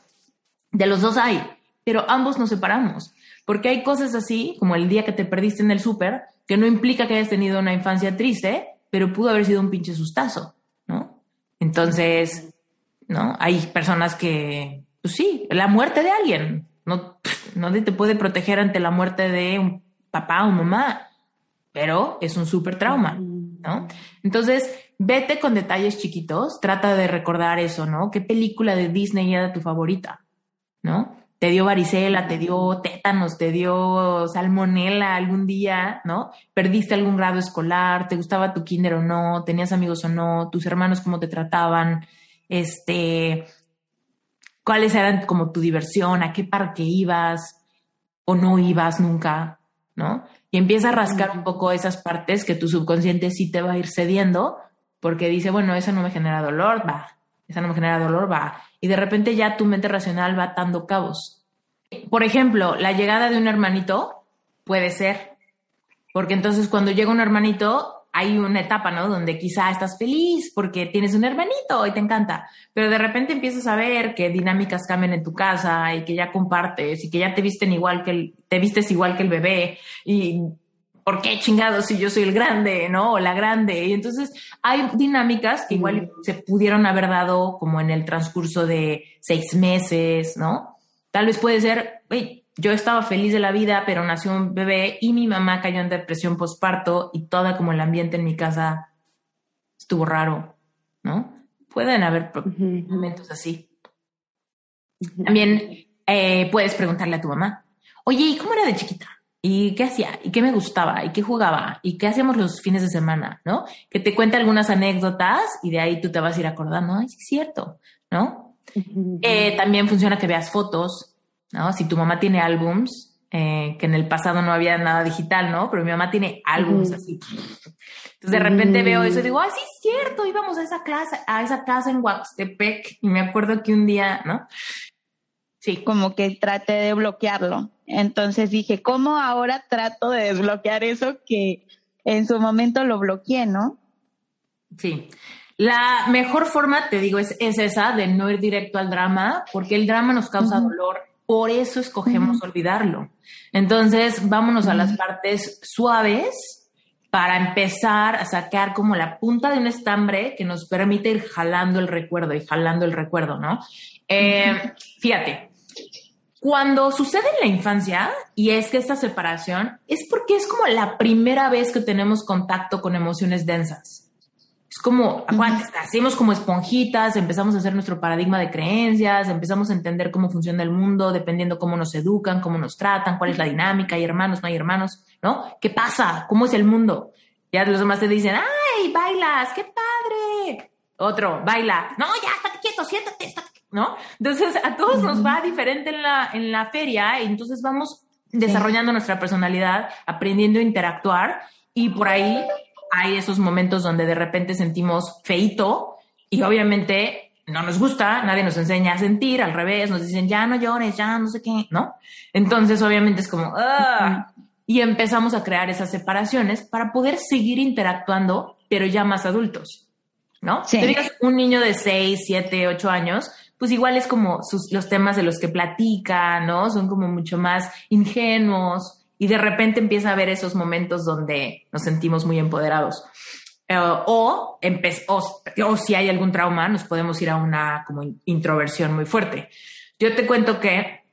De los dos hay, pero ambos nos separamos, porque hay cosas así, como el día que te perdiste en el súper, que no implica que hayas tenido una infancia triste, pero pudo haber sido un pinche sustazo, ¿no? Entonces, ¿no? Hay personas que, pues sí, la muerte de alguien, no, nadie te puede proteger ante la muerte de un papá o mamá, pero es un súper trauma, ¿no? Entonces, vete con detalles chiquitos, trata de recordar eso, ¿no? ¿Qué película de Disney era tu favorita? ¿No? Te dio varicela, te dio tétanos, te dio salmonela algún día, ¿no? Perdiste algún grado escolar, te gustaba tu kinder o no, tenías amigos o no, tus hermanos cómo te trataban, este, cuáles eran como tu diversión, a qué parque ibas o no ibas nunca, ¿no? Y empieza a rascar un poco esas partes que tu subconsciente sí te va a ir cediendo porque dice, bueno, eso no me genera dolor, va, esa no me genera dolor, va. Y de repente ya tu mente racional va atando cabos. Por ejemplo, la llegada de un hermanito puede ser, porque entonces cuando llega un hermanito, hay una etapa, ¿no? Donde quizá estás feliz porque tienes un hermanito y te encanta, pero de repente empiezas a ver que dinámicas cambian en tu casa y que ya compartes y que ya te visten igual que el, te vistes igual que el bebé y ¿por qué chingados si yo soy el grande, ¿no? O la grande. Y entonces hay dinámicas que igual se pudieron haber dado como en el transcurso de seis meses, ¿no? Tal vez puede ser, yo estaba feliz de la vida, pero nació un bebé y mi mamá cayó en depresión postparto y toda como el ambiente en mi casa estuvo raro. ¿no? Pueden haber momentos así. También eh, puedes preguntarle a tu mamá, oye, ¿y cómo era de chiquita? ¿Y qué hacía? ¿Y qué me gustaba? ¿Y qué jugaba? ¿Y qué hacíamos los fines de semana? ¿No? Que te cuente algunas anécdotas y de ahí tú te vas a ir acordando, ay, sí es cierto, ¿no? Eh, también funciona que veas fotos, ¿no? Si tu mamá tiene álbums, eh, que en el pasado no había nada digital, ¿no? Pero mi mamá tiene álbums así. Entonces de repente veo eso y digo, ay, sí es cierto, íbamos a esa clase, a esa casa en Huaxtepec y me acuerdo que un día, ¿no? Sí. Como que traté de bloquearlo. Entonces dije, ¿cómo ahora trato de desbloquear eso que en su momento lo bloqueé, no? Sí. La mejor forma, te digo, es, esa de no ir directo al drama, porque el drama nos causa dolor. Por eso escogemos olvidarlo. Entonces, vámonos a las partes suaves para empezar a sacar como la punta de un estambre que nos permite ir jalando el recuerdo y jalando el recuerdo, ¿no? Eh, fíjate, cuando sucede en la infancia, y es que esta separación, es porque es como la primera vez que tenemos contacto con emociones densas. Es como, hacemos como esponjitas, empezamos a hacer nuestro paradigma de creencias, empezamos a entender cómo funciona el mundo, dependiendo cómo nos educan, cómo nos tratan, cuál es la dinámica, hay hermanos, no hay hermanos, ¿no? ¿Qué pasa? ¿Cómo es el mundo? Ya los demás te dicen, ¡ay, bailas! ¡Qué padre! Otro, baila. No, ya, estate quieto, siéntate, estate ¿no? Entonces, a todos nos va diferente en la, en la feria y entonces vamos desarrollando nuestra personalidad, aprendiendo a interactuar y por ahí hay esos momentos donde de repente sentimos feito y obviamente no nos gusta, nadie nos enseña a sentir, al revés, nos dicen ya no llores, ya no sé qué, ¿no? Entonces obviamente es como, ¡ah! y empezamos a crear esas separaciones para poder seguir interactuando, pero ya más adultos, ¿no? Si digas un niño de 6, 7, 8 años, pues igual es como los temas de los que platica, ¿no? Son como mucho más ingenuos y de repente empieza a haber esos momentos donde nos sentimos muy empoderados. Eh, o, o, si hay algún trauma, nos podemos ir a una como introversión muy fuerte. Yo te cuento que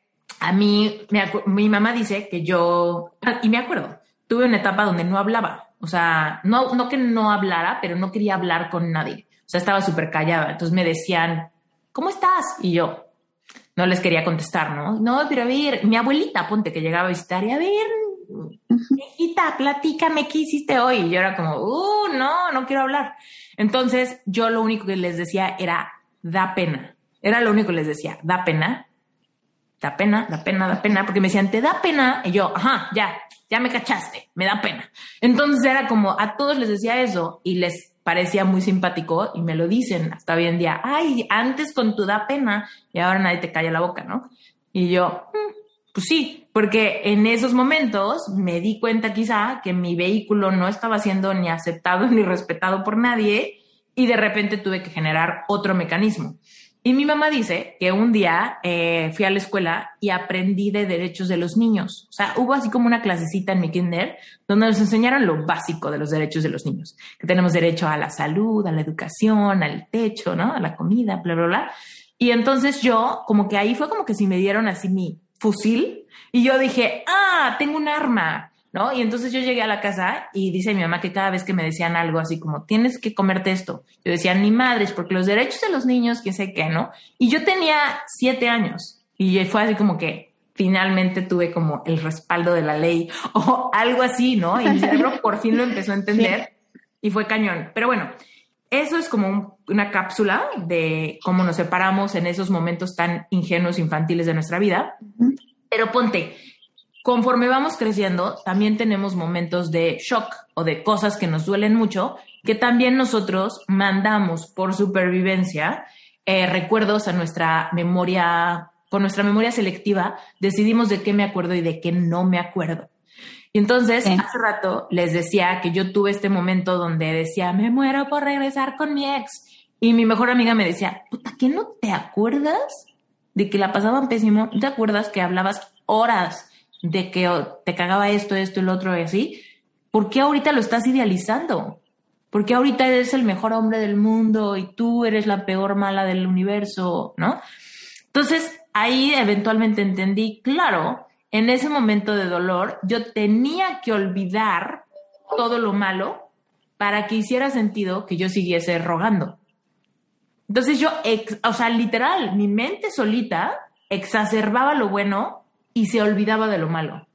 a mí, mi mamá dice que yo, y me acuerdo, tuve una etapa donde no hablaba. O sea, no, no que no hablara, pero no quería hablar con nadie. O sea, estaba súper callada. Entonces me decían, ¿cómo estás? Y yo no les quería contestar, ¿no? No, pero a ver, mi abuelita, ponte que llegaba a visitar y a ver, hijita, platícame qué hiciste hoy. Y yo era como, uh, no, no quiero hablar. Entonces yo lo único que les decía era, da pena. Era lo único que les decía, da pena, da pena, da pena, da pena, porque me decían, ¿te da pena? Y yo, ajá, ya, ya me cachaste, me da pena. Entonces era como, a todos les decía eso y les parecía muy simpático y me lo dicen hasta hoy en día, ay, antes con tu da pena y ahora nadie te calla la boca, ¿no? Y yo, mm, pues sí, porque en esos momentos me di cuenta quizá que mi vehículo no estaba siendo ni aceptado ni respetado por nadie y de repente tuve que generar otro mecanismo. Y mi mamá dice que un día eh, fui a la escuela y aprendí de derechos de los niños. O sea, hubo así como una clasecita en mi kinder donde nos enseñaron lo básico de los derechos de los niños. Que tenemos derecho a la salud, a la educación, al techo, ¿no? A la comida, bla, bla, bla. Y entonces yo, como que ahí fue como que si me dieron así mi fusil y yo dije, ah, tengo un arma. ¿No? Y entonces yo llegué a la casa y dice mi mamá que cada vez que me decían algo así como, tienes que comerte esto, yo decía, ni madres, porque los derechos de los niños, que sé qué, ¿no? Y yo tenía siete años y fue así como que finalmente tuve como el respaldo de la ley o algo así, ¿no? Y mi cerebro por fin lo empezó a entender y fue cañón. Pero bueno, eso es como una cápsula de cómo nos separamos en esos momentos tan ingenuos infantiles de nuestra vida. Pero ponte, conforme vamos creciendo, también tenemos momentos de shock o de cosas que nos duelen mucho, que también nosotros mandamos por supervivencia eh, recuerdos a nuestra memoria, con nuestra memoria selectiva, decidimos de qué me acuerdo y de qué no me acuerdo. Y entonces, hace rato les decía que yo tuve este momento donde decía, me muero por regresar con mi ex. Y mi mejor amiga me decía, puta, ¿qué no te acuerdas de que la pasaban pésimo? ¿No te acuerdas que hablabas horas de que te cagaba esto, esto lo otro y así, ¿por qué ahorita lo estás idealizando? ¿Por qué ahorita eres el mejor hombre del mundo y tú eres la peor mala del universo, ¿no? Entonces, ahí eventualmente entendí, claro, en ese momento de dolor, yo tenía que olvidar todo lo malo para que hiciera sentido que yo siguiese rogando. Entonces yo, o sea, literal, mi mente solita exacerbaba lo bueno y se olvidaba de lo malo.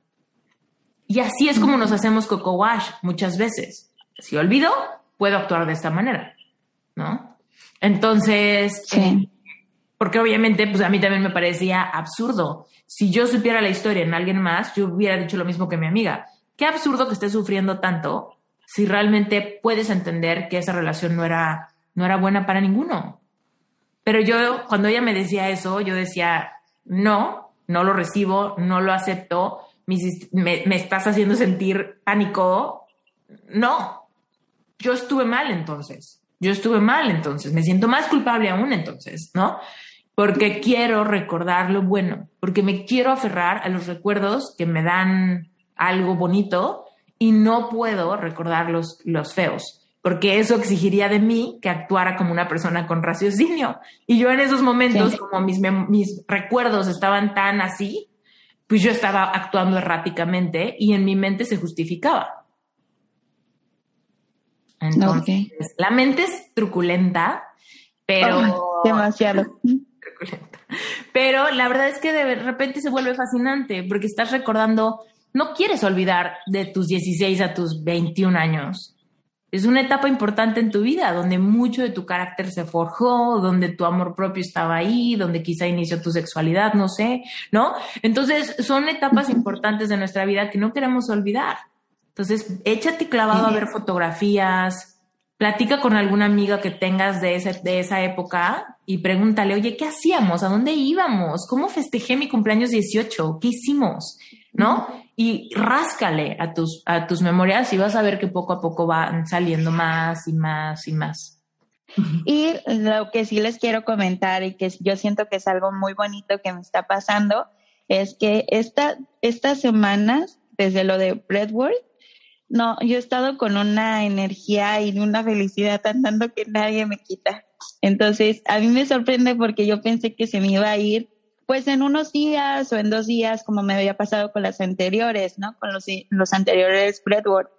Y así es como nos hacemos coco wash muchas veces. Si olvido, puedo actuar de esta manera, ¿no? Entonces, eh, porque obviamente, pues a mí también me parecía absurdo. Si yo supiera la historia en alguien más, yo hubiera dicho lo mismo que mi amiga. Qué absurdo que estés sufriendo tanto si realmente puedes entender que esa relación no era, no era buena para ninguno. Pero yo, cuando ella me decía eso, yo decía, no, no lo recibo, no lo acepto, me, estás haciendo sentir pánico. No, yo estuve mal entonces, yo estuve mal entonces, me siento más culpable aún entonces, ¿no? Porque quiero recordar lo bueno, porque me quiero aferrar a los recuerdos que me dan algo bonito y no puedo recordar los, los feos porque eso exigiría de mí que actuara como una persona con raciocinio. Y yo en esos momentos, como mis, mis recuerdos estaban tan así, pues yo estaba actuando erráticamente y en mi mente se justificaba. Entonces, la mente es truculenta, pero... demasiado. Pero la verdad es que de repente se vuelve fascinante porque estás recordando, no quieres olvidar de tus 16 a tus 21 años es una etapa importante en tu vida, donde mucho de tu carácter se forjó, donde tu amor propio estaba ahí, donde quizá inició tu sexualidad, no sé, ¿no? Entonces, son etapas importantes de nuestra vida que no queremos olvidar. Entonces, échate clavado a ver fotografías, platica con alguna amiga que tengas de, ese, de esa época y pregúntale, oye, ¿qué hacíamos? ¿A dónde íbamos? ¿Cómo festejé mi cumpleaños 18? ¿Qué hicimos? ¿No? y ráscale a tus, a tus memorias y vas a ver que poco a poco van saliendo más y más y más. Y lo que sí les quiero comentar y que yo siento que es algo muy bonito que me está pasando es que esta, estas semanas, desde lo de Breadworth, no, yo he estado con una energía y una felicidad andando que nadie me quita. Entonces, a mí me sorprende porque yo pensé que se me iba a ir pues en unos días o en dos días, como me había pasado con las anteriores, ¿no? Con los, los anteriores Breadworth.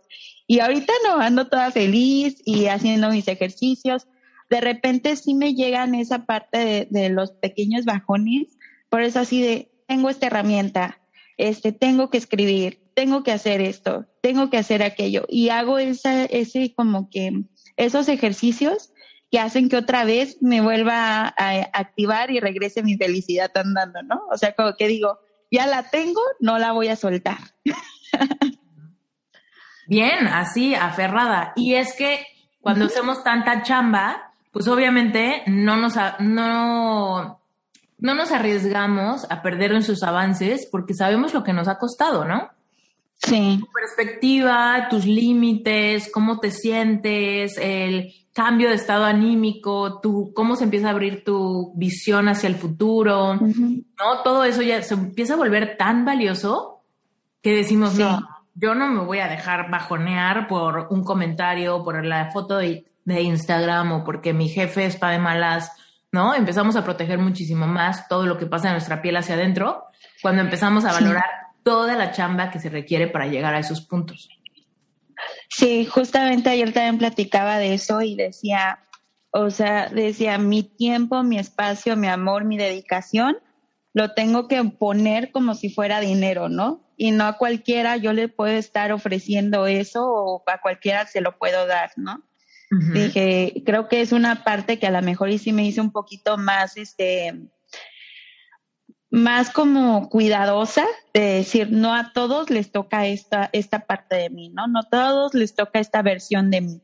Y ahorita no, ando toda feliz y haciendo mis ejercicios. De repente sí me llegan esa parte de, de los pequeños bajones, por eso así de, tengo esta herramienta, este, tengo que escribir, tengo que hacer esto, tengo que hacer aquello. Y hago esa, ese como que, esos ejercicios que hacen que otra vez me vuelva a, activar y regrese mi felicidad andando, ¿no? O sea, como que digo, ya la tengo, no la voy a soltar. Bien, así, aferrada. Y es que cuando hacemos tanta chamba, pues obviamente no nos, no, no nos arriesgamos a perder en sus avances porque sabemos lo que nos ha costado, ¿no? Sí. Tu perspectiva, tus límites, cómo te sientes, el cambio de estado anímico, tu, cómo se empieza a abrir tu visión hacia el futuro, ¿no? Todo eso ya se empieza a volver tan valioso que decimos, no, yo no me voy a dejar bajonear por un comentario, por la foto de, Instagram o porque mi jefe está de malas, ¿no? Empezamos a proteger muchísimo más todo lo que pasa en nuestra piel hacia adentro cuando empezamos a valorar toda la chamba que se requiere para llegar a esos puntos. Sí, justamente ayer también platicaba de eso y decía, o sea, decía, mi tiempo, mi espacio, mi amor, mi dedicación, lo tengo que poner como si fuera dinero, ¿no? Y no a cualquiera yo le puedo estar ofreciendo eso o a cualquiera se lo puedo dar, ¿no? Dije, creo que es una parte que a lo mejor y sí me hice un poquito más, este, más como cuidadosa de decir, no a todos les toca esta, esta parte de mí, ¿no? No a todos les toca esta versión de mí.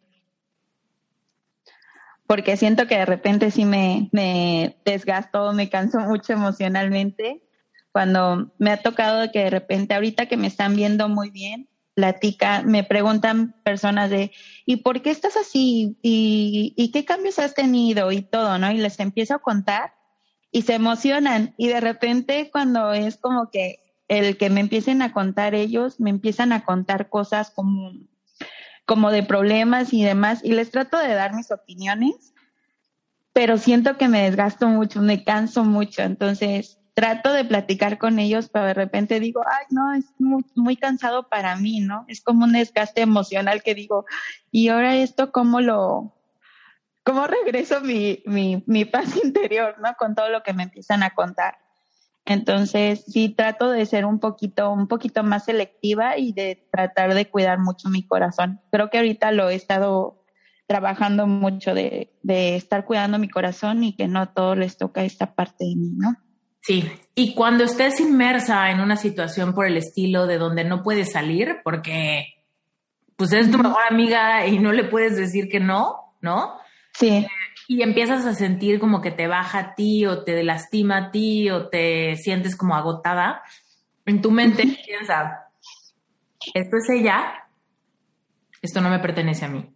Porque siento que de repente sí me, me desgasto, me canso mucho emocionalmente. Cuando me ha tocado que de repente, ahorita que me están viendo muy bien, platica, me preguntan personas de, ¿y por qué estás así? ¿Y, ¿Y qué cambios has tenido? Y todo, ¿no? Y les empiezo a contar y se emocionan y de repente cuando es como que el que me empiecen a contar ellos, me empiezan a contar cosas como, como de problemas y demás y les trato de dar mis opiniones, pero siento que me desgasto mucho, me canso mucho, entonces trato de platicar con ellos, pero de repente digo, ay, no, es muy, muy cansado para mí, ¿no? Es como un desgaste emocional que digo, y ahora esto, ¿cómo lo, cómo regreso mi, mi, mi paz interior, ¿no? Con todo lo que me empiezan a contar. Entonces, sí trato de ser un poquito, un poquito más selectiva y de tratar de cuidar mucho mi corazón. Creo que ahorita lo he estado trabajando mucho de, de estar cuidando mi corazón y que no todo les toca esta parte de mí, ¿no? Sí, y cuando estés inmersa en una situación por el estilo de donde no puedes salir porque pues es tu mejor amiga y no le puedes decir que no, ¿no? Sí. Y empiezas a sentir como que te baja a ti o te lastima a ti o te sientes como agotada, en tu mente piensa, esto es ella, esto no me pertenece a mí.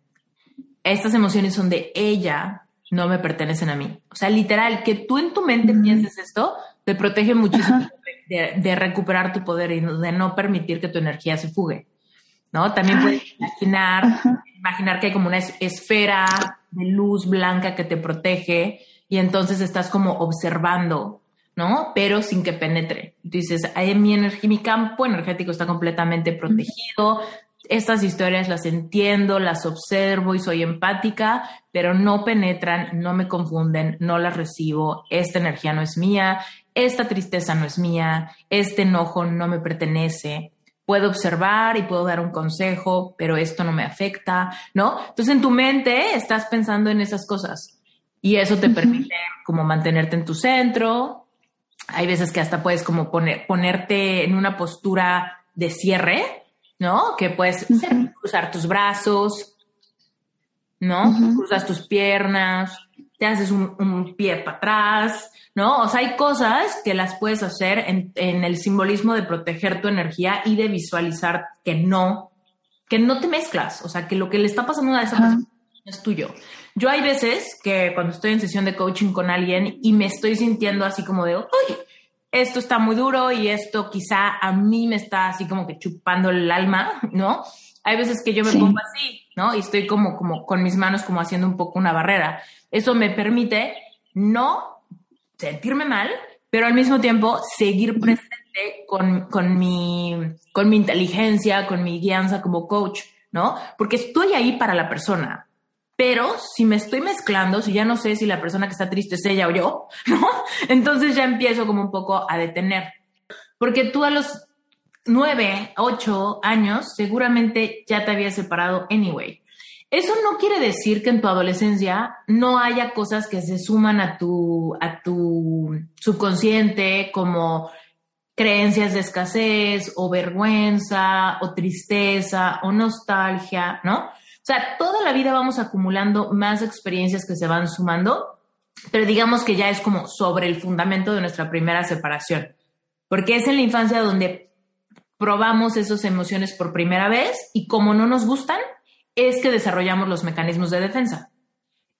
Estas emociones son de ella, no me pertenecen a mí. O sea, literal, que tú en tu mente pienses esto, te protege muchísimo de, de, recuperar tu poder y de no permitir que tu energía se fugue. ¿No? También puedes imaginar, imaginar que hay como una esfera de luz blanca que te protege y entonces estás como observando, ¿no? Pero sin que penetre. Dices, ahí mi energía, mi campo energético está completamente protegido. Estas historias las entiendo, las observo y soy empática, pero no penetran, no me confunden, no las recibo. Esta energía no es mía, esta tristeza no es mía, este enojo no me pertenece. Puedo observar y puedo dar un consejo, pero esto no me afecta, ¿no? Entonces en tu mente estás pensando en esas cosas y eso te permite como mantenerte en tu centro. Hay veces que hasta puedes como poner, ponerte en una postura de cierre, ¿no? Que puedes cruzar tus brazos, ¿no? Cruzas tus piernas, te haces un, un pie para atrás, ¿no? O sea, hay cosas que las puedes hacer en, en, el simbolismo de proteger tu energía y de visualizar que no, que no te mezclas, o sea, que lo que le está pasando a esa persona es tuyo. Yo hay veces que cuando estoy en sesión de coaching con alguien y me estoy sintiendo así como de, uy, esto está muy duro y esto quizá a mí me está así como que chupando el alma, ¿no? Hay veces que yo me sí. pongo así, ¿no? Y estoy como, como con mis manos como haciendo un poco una barrera. Eso me permite no sentirme mal, pero al mismo tiempo seguir presente con, con, mi, con mi inteligencia, con mi guianza como coach, ¿no? Porque estoy ahí para la persona. Pero si me estoy mezclando, si ya no sé si la persona que está triste es ella o yo, ¿no? Entonces ya empiezo como un poco a detener. Porque tú a los nueve, ocho años seguramente ya te habías separado anyway. Eso no quiere decir que en tu adolescencia no haya cosas que se suman a tu, a tu subconsciente como creencias de escasez o vergüenza o tristeza o nostalgia, ¿no? O sea, toda la vida vamos acumulando más experiencias que se van sumando, pero digamos que ya es como sobre el fundamento de nuestra primera separación, porque es en la infancia donde probamos esas emociones por primera vez y como no nos gustan, es que desarrollamos los mecanismos de defensa.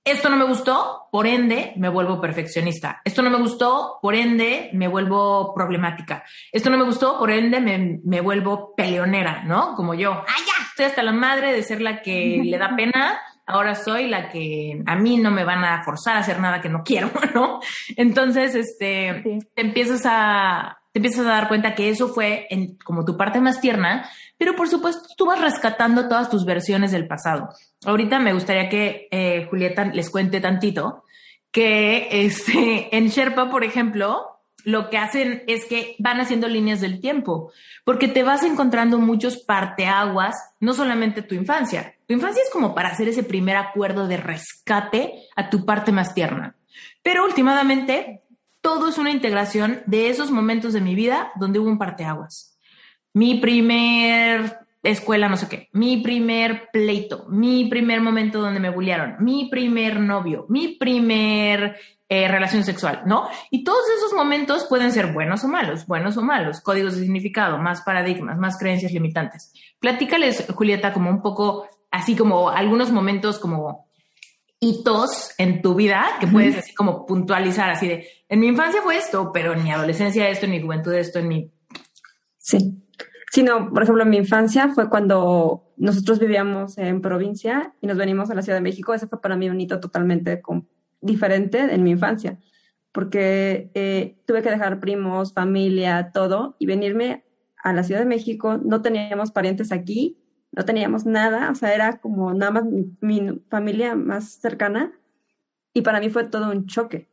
Esto no me gustó, por ende me vuelvo perfeccionista. Esto no me gustó, por ende me vuelvo problemática. Esto no me gustó, por ende me, me vuelvo peleonera, ¿no? Como yo. ¡Ah, ya! Estoy hasta la madre de ser la que le da pena. Ahora soy la que a mí no me van a forzar a hacer nada que no quiero, ¿no? Entonces, este, sí. te empiezas a, te empiezas a dar cuenta que eso fue en, como tu parte más tierna, pero por supuesto tú vas rescatando todas tus versiones del pasado. Ahorita me gustaría que eh, Julieta les cuente tantito que este, en Sherpa, por ejemplo, lo que hacen es que van haciendo líneas del tiempo, porque te vas encontrando muchos parteaguas, no solamente tu infancia. Tu infancia es como para hacer ese primer acuerdo de rescate a tu parte más tierna. Pero últimamente todo es una integración de esos momentos de mi vida donde hubo un parteaguas. Mi primer escuela, no sé qué, mi primer pleito, mi primer momento donde me bullearon, mi primer novio, mi primer eh, relación sexual, ¿no? Y todos esos momentos pueden ser buenos o malos, buenos o malos, códigos de significado, más paradigmas, más creencias limitantes. Platícales, Julieta, como un poco, así como algunos momentos como hitos en tu vida que puedes así como puntualizar, así de, en mi infancia fue esto, pero en mi adolescencia esto, en mi juventud esto, en mi... Sí. Sí, no, por ejemplo, en mi infancia fue cuando nosotros vivíamos en provincia y nos venimos a la Ciudad de México. Ese fue para mí un hito totalmente diferente en mi infancia, porque eh, tuve que dejar primos, familia, todo, y venirme a la Ciudad de México. No teníamos parientes aquí, no teníamos nada, o sea, era como nada más mi, mi familia más cercana Y para mí fue todo un choque.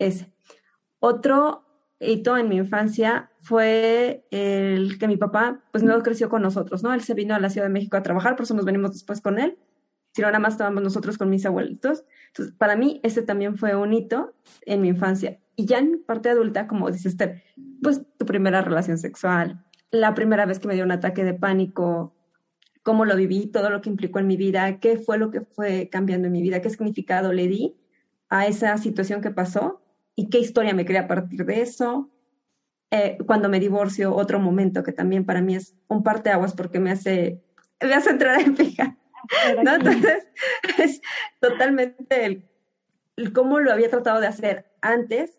Ese. Otro hito en mi infancia fue el que mi papá, pues no creció con nosotros, ¿no? Él se vino a la Ciudad de México a trabajar, por eso nos venimos después con él. Si no, nada más estábamos nosotros con mis abuelitos. Entonces, para mí, ese también fue un hito en mi infancia. Y ya en parte adulta, como dice Esther, pues tu primera relación sexual, la primera vez que me dio un ataque de pánico, cómo lo viví, todo lo que implicó en mi vida, qué fue lo que fue cambiando en mi vida, qué significado le di a esa situación que pasó y qué historia me crea a partir de eso. Eh, cuando me divorcio, otro momento que también para mí es un parteaguas porque me hace, me hace entrar en fija. ¿no? Entonces, es totalmente el, el, cómo lo había tratado de hacer antes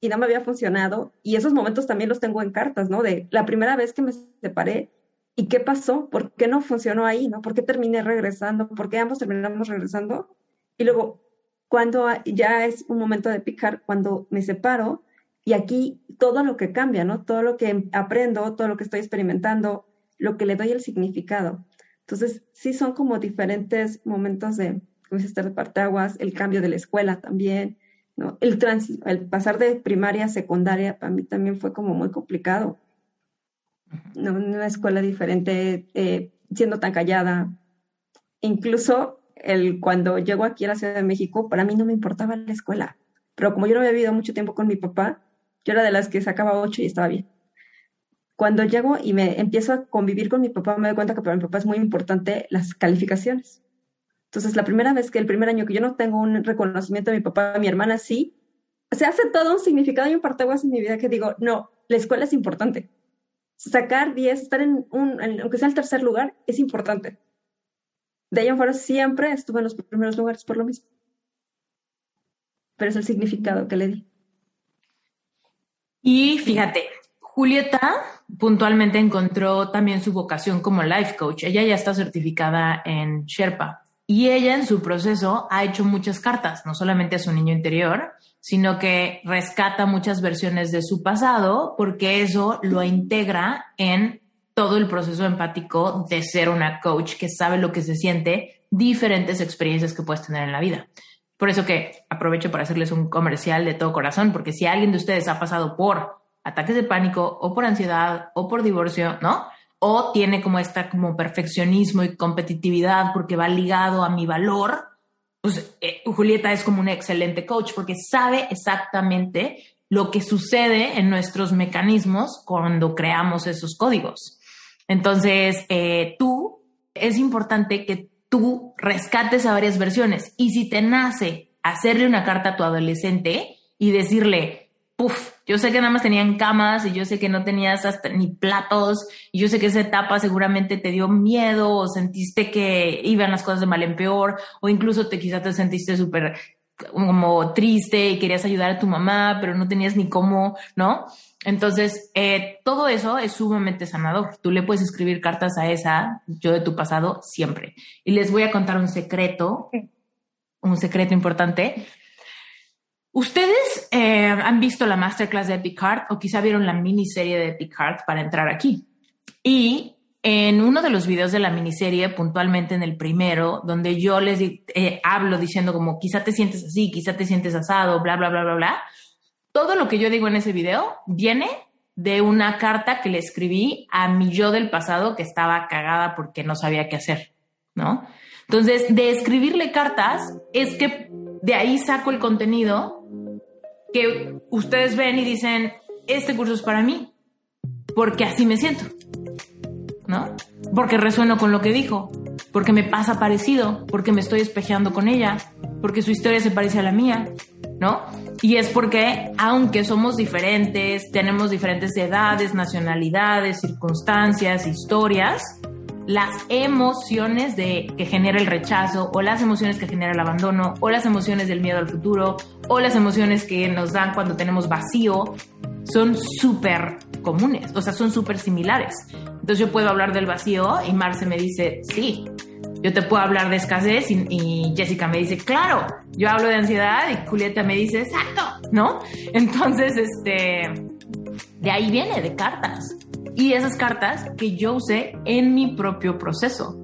y no me había funcionado. Y esos momentos también los tengo en cartas, ¿no? De la primera vez que me separé y qué pasó, por qué no funcionó ahí, ¿no? ¿Por qué terminé regresando? ¿Por qué ambos terminamos regresando? Y luego, cuando ya es un momento de picar, cuando me separo, y aquí todo lo que cambia, ¿no? Todo lo que aprendo, todo lo que estoy experimentando, lo que le doy el significado. Entonces, sí son como diferentes momentos de, como dice de partaguas, el cambio de la escuela también, ¿no? El, el pasar de primaria a secundaria para mí también fue como muy complicado. ¿no? Una escuela diferente, eh, siendo tan callada. Incluso el, cuando llego aquí a la Ciudad de México, para mí no me importaba la escuela. Pero como yo no había vivido mucho tiempo con mi papá, yo era de las que sacaba ocho y estaba bien. Cuando llego y me empiezo a convivir con mi papá, me doy cuenta que para mi papá es muy importante las calificaciones. Entonces, la primera vez que el primer año que yo no tengo un reconocimiento de mi papá, mi hermana sí, se hace todo un significado y un parteaguas en mi vida que digo, no, la escuela es importante. Sacar 10, estar en un, aunque sea el tercer lugar, es importante de ahí en fuera siempre estuve en los primeros lugares por lo mismo. Pero es el significado que le di. Y fíjate, Julieta puntualmente encontró también su vocación como life coach. Ella ya está certificada en Sherpa y ella en su proceso ha hecho muchas cartas, no solamente a su niño interior, sino que rescata muchas versiones de su pasado porque eso lo integra en todo el proceso empático de ser una coach que sabe lo que se siente, diferentes experiencias que puedes tener en la vida. Por eso que aprovecho para hacerles un comercial de todo corazón, porque si alguien de ustedes ha pasado por ataques de pánico o por ansiedad o por divorcio, ¿no? O tiene como esta como perfeccionismo y competitividad porque va ligado a mi valor, pues eh, Julieta es como una excelente coach porque sabe exactamente lo que sucede en nuestros mecanismos cuando creamos esos códigos. Entonces, eh, tú, es importante que tú rescates a varias versiones. Y si te nace hacerle una carta a tu adolescente y decirle, puff, yo sé que nada más tenían camas y yo sé que no tenías hasta ni platos y yo sé que esa etapa seguramente te dio miedo o sentiste que iban las cosas de mal en peor o incluso te quizás te sentiste súper como triste y querías ayudar a tu mamá, pero no tenías ni cómo, ¿no? Entonces, eh, todo eso es sumamente sanador. Tú le puedes escribir cartas a esa, yo de tu pasado, siempre. Y les voy a contar un secreto, un secreto importante. Ustedes eh, han visto la masterclass de Epic Heart o quizá vieron la miniserie de Epic Heart para entrar aquí. Y en uno de los videos de la miniserie, puntualmente en el primero, donde yo les eh, hablo diciendo como quizá te sientes así, quizá te sientes asado, bla, bla, bla, bla, bla todo lo que yo digo en ese video viene de una carta que le escribí a mi yo del pasado que estaba cagada porque no sabía qué hacer, ¿no? Entonces, de escribirle cartas es que de ahí saco el contenido que ustedes ven y dicen, este curso es para mí, porque así me siento, ¿no? Porque resueno con lo que dijo, porque me pasa parecido, porque me estoy espejeando con ella, porque su historia se parece a la mía, ¿no? Y es porque, aunque somos diferentes, tenemos diferentes edades, nacionalidades, circunstancias, historias, las emociones de, que genera el rechazo o las emociones que genera el abandono o las emociones del miedo al futuro o las emociones que nos dan cuando tenemos vacío son súper comunes, o sea, son súper similares. Entonces yo puedo hablar del vacío y Marce me dice, sí, yo te puedo hablar de escasez y, Jessica me dice, claro, yo hablo de ansiedad y Julieta me dice, exacto, ¿no? Entonces, este, de ahí viene, de cartas. Y esas cartas que yo usé en mi propio proceso.